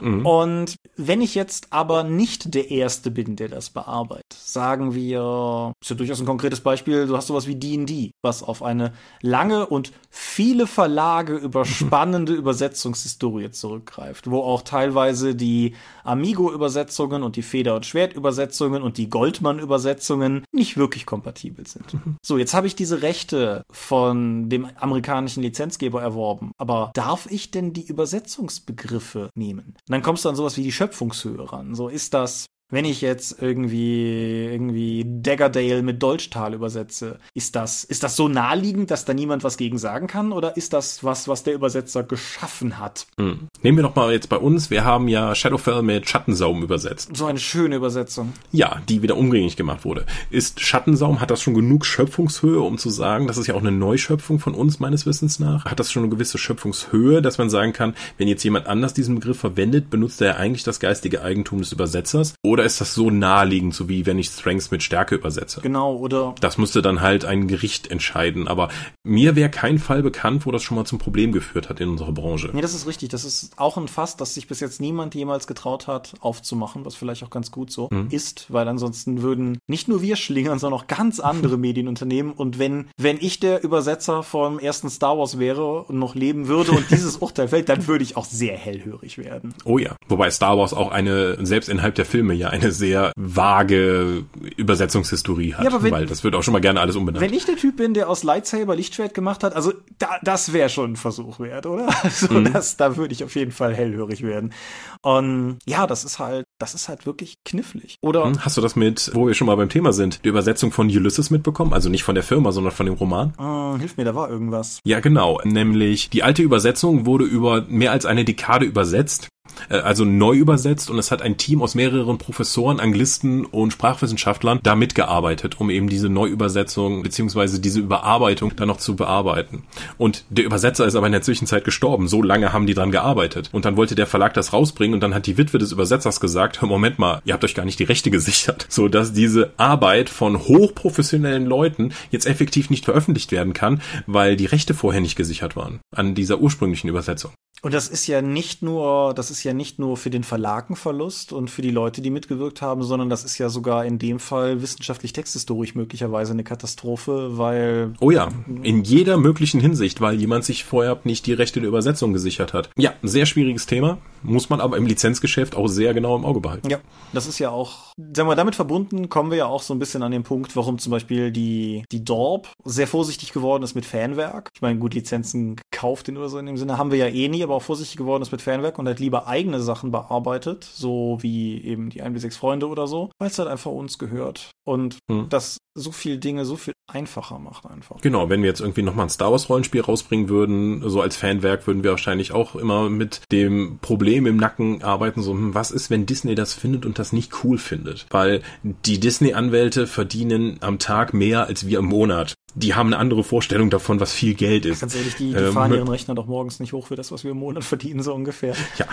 Mhm. Und wenn ich jetzt aber nicht der Erste bin, der das bearbeitet, sagen wir, ist ja durchaus ein konkretes Beispiel, du hast sowas wie D&D, was auf eine lange und viele Verlage überspannende Übersetzungshistorie zurückgreift, wo auch teilweise die Amigo-Übersetzungen und die Feder- und Schwert-Übersetzungen und die Goldmann-Übersetzungen nicht wirklich kompatibel sind. Mhm. So, jetzt habe ich diese Rechte von dem amerikanischen Lizenzgeber erworben, aber darf ich denn die Übersetzungsbegriffe nehmen? Und dann kommst du an sowas wie die Schöpfungshöhe ran. So ist das wenn ich jetzt irgendwie, irgendwie Daggerdale mit Dolchtal übersetze, ist das, ist das so naheliegend, dass da niemand was gegen sagen kann? Oder ist das was, was der Übersetzer geschaffen hat? Hm. Nehmen wir doch mal jetzt bei uns. Wir haben ja Shadowfell mit Schattensaum übersetzt. So eine schöne Übersetzung. Ja, die wieder umgängig gemacht wurde. Ist Schattensaum, hat das schon genug Schöpfungshöhe, um zu sagen, das ist ja auch eine Neuschöpfung von uns meines Wissens nach. Hat das schon eine gewisse Schöpfungshöhe, dass man sagen kann, wenn jetzt jemand anders diesen Begriff verwendet, benutzt er eigentlich das geistige Eigentum des Übersetzers? Oder ist das so naheliegend, so wie wenn ich Strengths mit Stärke übersetze? Genau, oder? Das müsste dann halt ein Gericht entscheiden. Aber mir wäre kein Fall bekannt, wo das schon mal zum Problem geführt hat in unserer Branche. Nee, das ist richtig. Das ist auch ein Fass, das sich bis jetzt niemand jemals getraut hat, aufzumachen, was vielleicht auch ganz gut so mhm. ist, weil ansonsten würden nicht nur wir schlingern, sondern auch ganz andere Medienunternehmen. Und wenn, wenn ich der Übersetzer vom ersten Star Wars wäre und noch leben würde und dieses Urteil fällt, dann würde ich auch sehr hellhörig werden. Oh ja. Wobei Star Wars auch eine, selbst innerhalb der Filme ja eine sehr vage Übersetzungshistorie hat, ja, wenn, weil das wird auch schon mal gerne alles umbenannt. Wenn ich der Typ bin, der aus Lightsaber Lichtschwert gemacht hat, also da, das wäre schon ein Versuch wert, oder? Also mhm. das, da würde ich auf jeden Fall hellhörig werden. Und ja, das ist halt, das ist halt wirklich knifflig. Oder? Mhm. Hast du das mit, wo wir schon mal beim Thema sind, die Übersetzung von Ulysses mitbekommen? Also nicht von der Firma, sondern von dem Roman? Uh, hilf mir, da war irgendwas. Ja, genau. Nämlich die alte Übersetzung wurde über mehr als eine Dekade übersetzt also neu übersetzt und es hat ein Team aus mehreren Professoren, Anglisten und Sprachwissenschaftlern da mitgearbeitet, um eben diese Neuübersetzung beziehungsweise diese Überarbeitung dann noch zu bearbeiten. Und der Übersetzer ist aber in der Zwischenzeit gestorben. So lange haben die dran gearbeitet. Und dann wollte der Verlag das rausbringen und dann hat die Witwe des Übersetzers gesagt, Moment mal, ihr habt euch gar nicht die Rechte gesichert. So diese Arbeit von hochprofessionellen Leuten jetzt effektiv nicht veröffentlicht werden kann, weil die Rechte vorher nicht gesichert waren an dieser ursprünglichen Übersetzung. Und das ist ja nicht nur, das ist ja nicht nur für den Verlag ein Verlust und für die Leute, die mitgewirkt haben, sondern das ist ja sogar in dem Fall wissenschaftlich texthistorisch möglicherweise eine Katastrophe, weil. Oh ja, in jeder möglichen Hinsicht, weil jemand sich vorher nicht die Rechte der Übersetzung gesichert hat. Ja, sehr schwieriges Thema, muss man aber im Lizenzgeschäft auch sehr genau im Auge behalten. Ja, das ist ja auch, sagen wir, damit verbunden kommen wir ja auch so ein bisschen an den Punkt, warum zum Beispiel die, die Dorp sehr vorsichtig geworden ist mit Fanwerk. Ich meine, gut, Lizenzen gekauft in oder so in dem Sinne haben wir ja eh nie, aber auch vorsichtig geworden ist mit Fanwerk und halt lieber eigene Sachen bearbeitet, so wie eben die 1 bis 6 Freunde oder so, weil es halt einfach uns gehört. Und hm. das so viel Dinge so viel einfacher macht einfach. Genau, wenn wir jetzt irgendwie nochmal ein Star Wars Rollenspiel rausbringen würden, so als Fanwerk, würden wir wahrscheinlich auch immer mit dem Problem im Nacken arbeiten, so, hm, was ist, wenn Disney das findet und das nicht cool findet? Weil die Disney-Anwälte verdienen am Tag mehr als wir im Monat die haben eine andere Vorstellung davon, was viel Geld ist. Ganz ehrlich, die, die ähm, fahren ihren Rechner doch morgens nicht hoch für das, was wir im Monat verdienen, so ungefähr. Ja.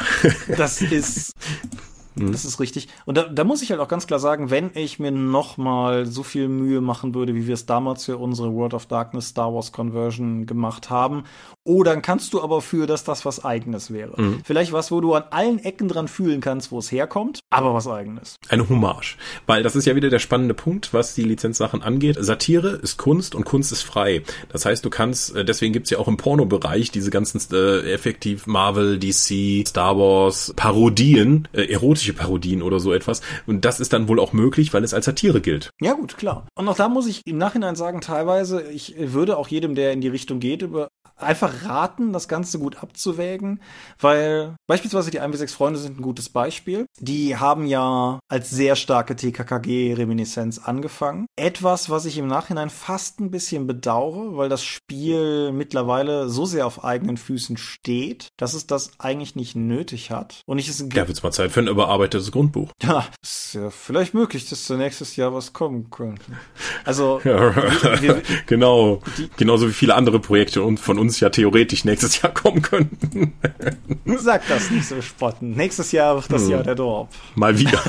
das ist, Mhm. Das ist richtig. Und da, da muss ich halt auch ganz klar sagen, wenn ich mir nochmal so viel Mühe machen würde, wie wir es damals für unsere World of Darkness Star Wars Conversion gemacht haben, oh, dann kannst du aber für, dass das was Eigenes wäre. Mhm. Vielleicht was, wo du an allen Ecken dran fühlen kannst, wo es herkommt, aber was Eigenes. Eine Hommage. Weil das ist ja wieder der spannende Punkt, was die Lizenzsachen angeht. Satire ist Kunst und Kunst ist frei. Das heißt, du kannst, äh, deswegen gibt's ja auch im Pornobereich diese ganzen äh, effektiv Marvel, DC, Star Wars Parodien, äh, erotische politische Parodien oder so etwas. Und das ist dann wohl auch möglich, weil es als Satire gilt. Ja, gut, klar. Und auch da muss ich im Nachhinein sagen, teilweise, ich würde auch jedem, der in die Richtung geht, über einfach raten, das Ganze gut abzuwägen, weil beispielsweise die 1 6 Freunde sind ein gutes Beispiel. Die haben ja als sehr starke TKKG-Reminiszenz angefangen. Etwas, was ich im Nachhinein fast ein bisschen bedauere, weil das Spiel mittlerweile so sehr auf eigenen Füßen steht, dass es das eigentlich nicht nötig hat. Und ich es ja, wird's mal Zeit für ein überarbeitetes Grundbuch. Ja, ist ja vielleicht möglich, dass da nächstes Jahr was kommen könnte. Also ja, wir, wir, genau, die, genauso wie viele andere Projekte und von uns ja theoretisch nächstes Jahr kommen könnten. Sag das nicht so spotten. Nächstes Jahr wird das hm. Jahr der Dorp. Mal wieder.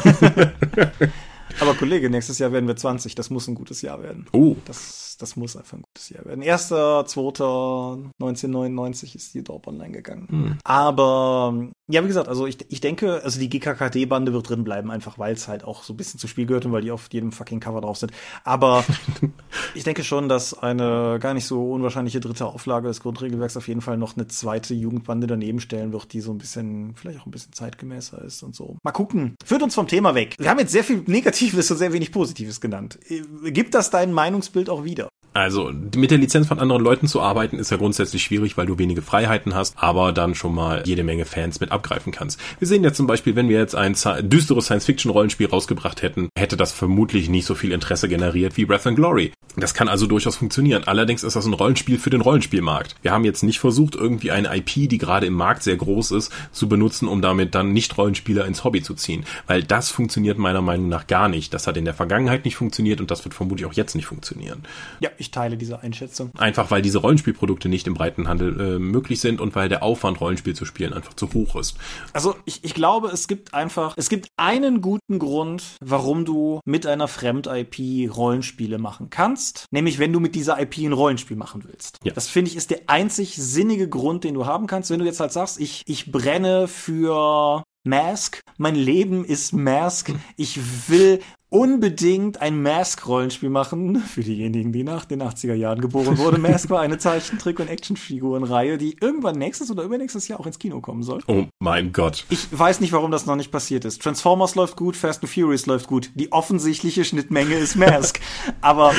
Aber Kollege, nächstes Jahr werden wir 20. Das muss ein gutes Jahr werden. Oh. Das, das muss einfach ein gutes Jahr werden. 1.2.1999 ist die Dorp online gegangen. Hm. Aber ja, wie gesagt, also ich, ich denke, also die GKKD-Bande wird drin bleiben, einfach weil es halt auch so ein bisschen zu Spiel gehört und weil die auf jedem fucking Cover drauf sind. Aber ich denke schon, dass eine gar nicht so unwahrscheinliche dritte Auflage des Grundregelwerks auf jeden Fall noch eine zweite Jugendbande daneben stellen wird, die so ein bisschen, vielleicht auch ein bisschen zeitgemäßer ist und so. Mal gucken. Führt uns vom Thema weg. Wir haben jetzt sehr viel Negatives und sehr wenig Positives genannt. Gibt das dein Meinungsbild auch wieder? Also mit der Lizenz von anderen Leuten zu arbeiten ist ja grundsätzlich schwierig, weil du wenige Freiheiten hast, aber dann schon mal jede Menge Fans mit abgreifen kannst. Wir sehen ja zum Beispiel, wenn wir jetzt ein düsteres Science-Fiction-Rollenspiel rausgebracht hätten, hätte das vermutlich nicht so viel Interesse generiert wie Breath and Glory. Das kann also durchaus funktionieren. Allerdings ist das ein Rollenspiel für den Rollenspielmarkt. Wir haben jetzt nicht versucht, irgendwie eine IP, die gerade im Markt sehr groß ist, zu benutzen, um damit dann Nicht-Rollenspieler ins Hobby zu ziehen. Weil das funktioniert meiner Meinung nach gar nicht. Das hat in der Vergangenheit nicht funktioniert und das wird vermutlich auch jetzt nicht funktionieren. Ja, ich teile diese Einschätzung. Einfach weil diese Rollenspielprodukte nicht im breiten Handel äh, möglich sind und weil der Aufwand, Rollenspiel zu spielen, einfach zu hoch ist. Also ich, ich glaube, es gibt einfach, es gibt einen guten Grund, warum du mit einer Fremd-IP Rollenspiele machen kannst. Nämlich, wenn du mit dieser IP ein Rollenspiel machen willst. Ja. Das finde ich ist der einzig sinnige Grund, den du haben kannst. Wenn du jetzt halt sagst, ich, ich brenne für Mask. Mein Leben ist Mask. Ich will unbedingt ein Mask-Rollenspiel machen. Für diejenigen, die nach den 80er Jahren geboren wurden. Mask war eine Zeichentrick- und Actionfigurenreihe, die irgendwann nächstes oder übernächstes Jahr auch ins Kino kommen soll. Oh mein Gott. Ich weiß nicht, warum das noch nicht passiert ist. Transformers läuft gut, Fast and Furious läuft gut. Die offensichtliche Schnittmenge ist Mask. Aber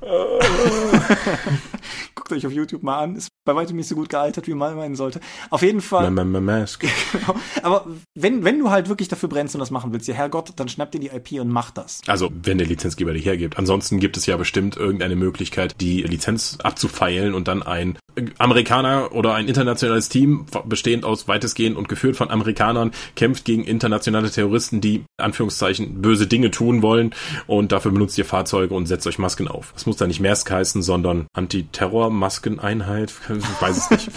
guckt euch auf YouTube mal an. Es bei weitem nicht so gut gealtert, wie man meinen sollte. Auf jeden Fall. Ma- ma- Mask. Genau. Aber wenn, wenn du halt wirklich dafür brennst und das machen willst, ja Herrgott, dann schnapp dir die IP und mach das. Also, wenn der Lizenzgeber die hergibt. Ansonsten gibt es ja bestimmt irgendeine Möglichkeit, die Lizenz abzufeilen und dann ein Amerikaner oder ein internationales Team, bestehend aus weitestgehend und geführt von Amerikanern, kämpft gegen internationale Terroristen, die, Anführungszeichen, böse Dinge tun wollen und dafür benutzt ihr Fahrzeuge und setzt euch Masken auf. Das muss dann nicht Mask heißen, sondern Antiterror-Maskeneinheit. Ich weiß es nicht.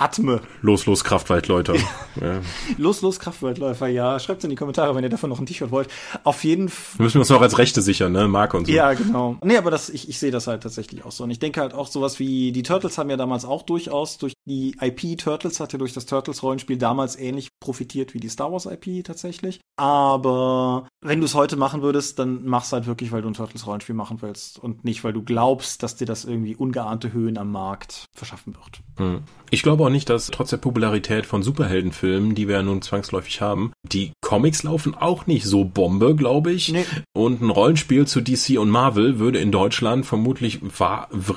Atme. Los, los, Kraftwaldleute. Ja. Los, los, Kraftwertläufer, ja. Schreibt's in die Kommentare, wenn ihr davon noch ein T-Shirt wollt. Auf jeden Fall. Wir müssen uns noch als Rechte sichern, ne? Marke und so. Ja, genau. Nee, aber das, ich, ich sehe das halt tatsächlich auch so. Und ich denke halt auch sowas wie, die Turtles haben ja damals auch durchaus durch die IP Turtles, hat ja durch das Turtles-Rollenspiel damals ähnlich profitiert wie die Star Wars IP tatsächlich. Aber wenn du es heute machen würdest, dann mach's halt wirklich, weil du ein Turtles-Rollenspiel machen willst und nicht, weil du glaubst, dass dir das irgendwie ungeahnte Höhen am Markt verschaffen wird. Hm. Ich glaube auch nicht, dass trotz der Popularität von Superheldenfilmen, die wir ja nun zwangsläufig haben, die Comics laufen auch nicht so Bombe, glaube ich. Nee. Und ein Rollenspiel zu DC und Marvel würde in Deutschland vermutlich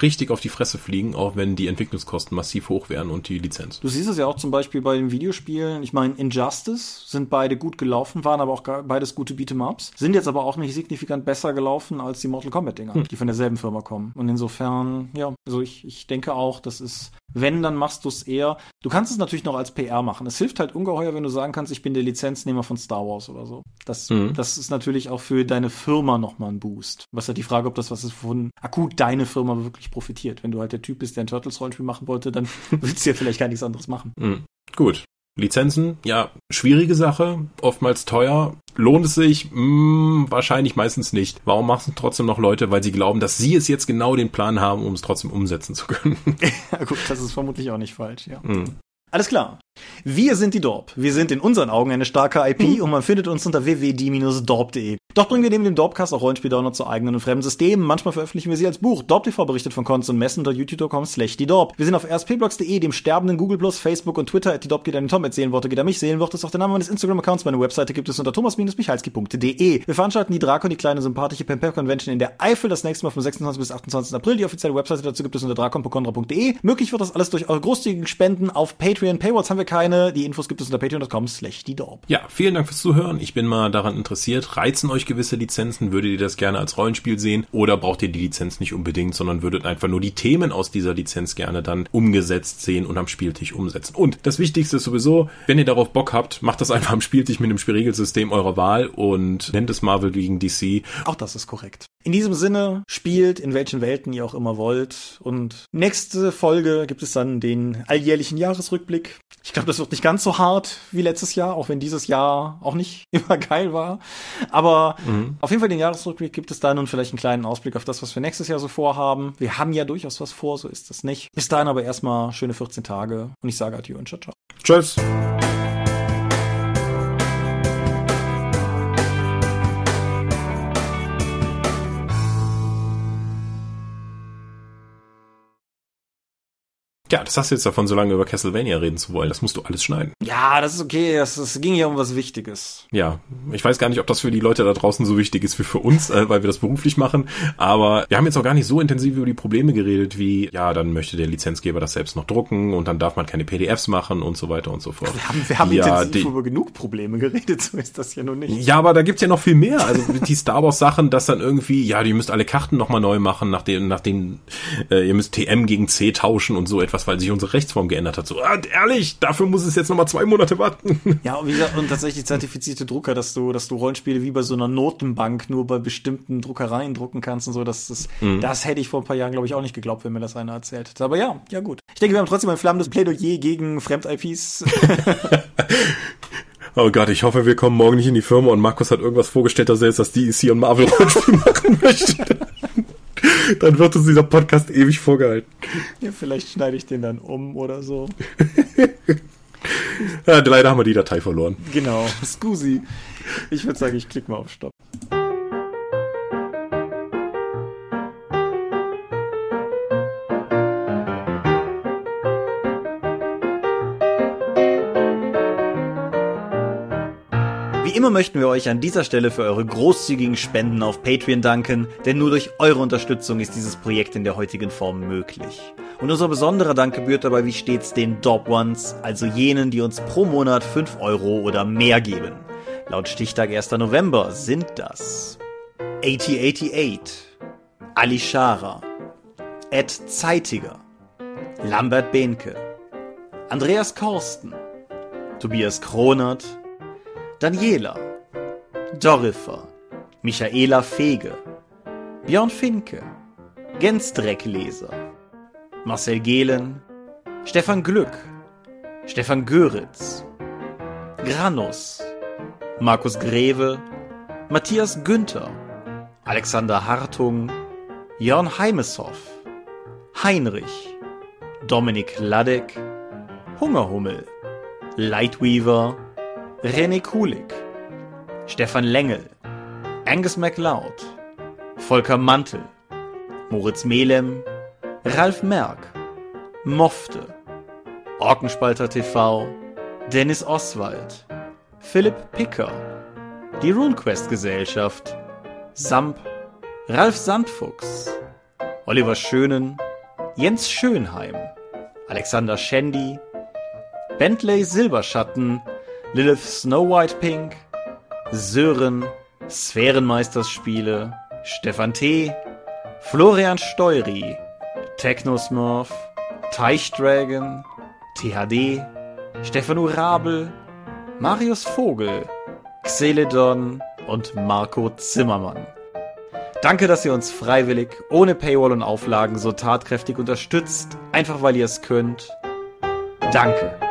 richtig auf die Fresse fliegen, auch wenn die Entwicklungskosten massiv hoch wären und die Lizenz. Du siehst es ja auch zum Beispiel bei den Videospielen. Ich meine, Injustice sind beide gut gelaufen, waren aber auch beides gute Beat'em-Ups. Sind jetzt aber auch nicht signifikant besser gelaufen als die Mortal Kombat-Dinger, die von derselben Firma kommen. Und insofern, ja, also ich, ich denke auch, das ist, wenn, dann machst du es eher. Du kannst es natürlich noch als PR machen. Es hilft halt ungeheuer, wenn du sagen kannst, ich bin der Lizenznehmer von Star Wars oder so. Das, Mhm. das ist natürlich auch für deine Firma nochmal ein Boost. Was halt die Frage, ob das was ist, von akut deine Firma wirklich profitiert. Wenn du halt der Typ bist, der ein Turtles-Rollenspiel machen wollte, dann willst du ja vielleicht gar nichts anderes machen. Hm. Gut. Lizenzen, ja, schwierige Sache, oftmals teuer. Lohnt es sich? Hm, wahrscheinlich meistens nicht. Warum machen es trotzdem noch Leute? Weil sie glauben, dass sie es jetzt genau den Plan haben, um es trotzdem umsetzen zu können. Ja, gut, das ist vermutlich auch nicht falsch, ja. Hm. Alles klar. Wir sind die Dorp. Wir sind in unseren Augen eine starke IP und man findet uns unter www.die-dorp.de. Doch bringen wir neben dem Dorpcast auch Rollenspiel-Downloads zu eigenen und fremden Systemen. Manchmal veröffentlichen wir sie als Buch. Dorp TV berichtet von Cons und Messen unter youtube.com slash die Dorp. Wir sind auf rspblogs.de, dem sterbenden Google Plus, Facebook und Twitter. At die Dorp geht an den Tom, at Seelenworte geht an mich. Seelenworte ist auch der Name meines Instagram-Accounts. Meine Webseite gibt es unter thomas-michalski.de. Wir veranstalten die Drakon, die kleine sympathische Pen Convention in der Eifel, das nächste Mal vom 26. bis 28. April. Die offizielle Webseite dazu gibt es unter drakon.de. Möglich wird das alles durch eure großzügigen Spenden auf Patreon. Paywalls haben wir keine. Die Infos gibt es unter patreon.com slash die Dorp. Ja, vielen Dank fürs Zuhören. Ich bin mal daran interessiert. Reizen euch gewisse Lizenzen? Würdet ihr das gerne als Rollenspiel sehen? Oder braucht ihr die Lizenz nicht unbedingt, sondern würdet einfach nur die Themen aus dieser Lizenz gerne dann umgesetzt sehen und am Spieltisch umsetzen? Und das Wichtigste ist sowieso, wenn ihr darauf Bock habt, macht das einfach am Spieltisch mit dem Regelsystem eurer Wahl und nennt es Marvel gegen DC. Auch das ist korrekt. In diesem Sinne, spielt in welchen Welten ihr auch immer wollt. Und nächste Folge gibt es dann den alljährlichen Jahresrückblick. Ich glaube, das wird nicht ganz so hart wie letztes Jahr, auch wenn dieses Jahr auch nicht immer geil war. Aber auf jeden Fall den Jahresrückblick gibt es dann und vielleicht einen kleinen Ausblick auf das, was wir nächstes Jahr so vorhaben. Wir haben ja durchaus was vor, so ist das nicht. Bis dahin aber erstmal schöne 14 Tage und ich sage Adieu und ciao, ciao. Tschüss! Ja, das hast du jetzt davon, so lange über Castlevania reden zu wollen. Das musst du alles schneiden. Ja, das ist okay. Es, es ging ja um was Wichtiges. Ja, ich weiß gar nicht, ob das für die Leute da draußen so wichtig ist wie für uns, äh, weil wir das beruflich machen. Aber wir haben jetzt auch gar nicht so intensiv über die Probleme geredet, wie, ja, dann möchte der Lizenzgeber das selbst noch drucken und dann darf man keine PDFs machen und so weiter und so fort. Wir haben, wir haben ja, intensiv die, über genug Probleme geredet, so ist das ja nun nicht. ja, aber da gibt's ja noch viel mehr. Also die Star Wars Sachen, dass dann irgendwie, ja, die müsst alle Karten nochmal neu machen, nachdem, nachdem äh, ihr müsst TM gegen C tauschen und so etwas, weil sich unsere Rechtsform geändert hat. So, ah, ehrlich, dafür muss es jetzt nochmal zwei Monate warten. Ja, und wie gesagt, und tatsächlich zertifizierte Drucker, dass du, dass du Rollenspiele wie bei so einer Notenbank nur bei bestimmten Druckereien drucken kannst und so, das, das, das hätte ich vor ein paar Jahren, glaube ich, auch nicht geglaubt, wenn mir das einer erzählt hätte. Aber ja, ja gut. Ich denke, wir haben trotzdem ein flammendes Plädoyer gegen Fremd-IPs. Oh Gott, ich hoffe, wir kommen morgen nicht in die Firma und Markus hat irgendwas vorgestellt, dass er jetzt das DEC und Marvel Rollenspiel machen möchte. Dann wird uns dieser Podcast ewig vorgehalten. ja, vielleicht schneide ich den dann um oder so. Ja, leider haben wir die Datei verloren. Genau, Scusi. Ich würde sagen, ich klicke mal auf Stopp. Wie immer möchten wir euch an dieser Stelle für eure großzügigen Spenden auf Patreon danken, denn nur durch eure Unterstützung ist dieses Projekt in der heutigen Form möglich. Und unser besonderer Dank gebührt dabei wie stets den Dob Ones, also jenen, die uns pro Monat 5 Euro oder mehr geben. Laut Stichtag 1. November sind das 8088, Ali Schara, Ed Zeitiger, Lambert Behnke, Andreas Korsten, Tobias Kronert, Daniela, Dorifer, Michaela Fege, Björn Finke, Gensdreckleser, Marcel Gehlen, Stefan Glück, Stefan Göritz, Granus, Markus Greve, Matthias Günther, Alexander Hartung, Jörn Heimeshoff, Heinrich, Dominik Ladek, Hungerhummel, Lightweaver, René Kulik, Stefan Lengel, Angus MacLeod, Volker Mantel, Moritz Melem, Ralf Merck, Mofte, Orkenspalter TV, Dennis Oswald, Philipp Picker, die RuneQuest Gesellschaft, Samp, Ralf Sandfuchs, Oliver Schönen, Jens Schönheim, Alexander Schendi, Bentley Silberschatten, Lilith Snow White Pink, Sören, Sphärenmeisterspiele, Stefan T., Florian Steury, Technosmurf, Teichdragon, THD, Stefan Urabel, Marius Vogel, Xeledon und Marco Zimmermann. Danke, dass ihr uns freiwillig, ohne Paywall und Auflagen so tatkräftig unterstützt, einfach weil ihr es könnt. Danke.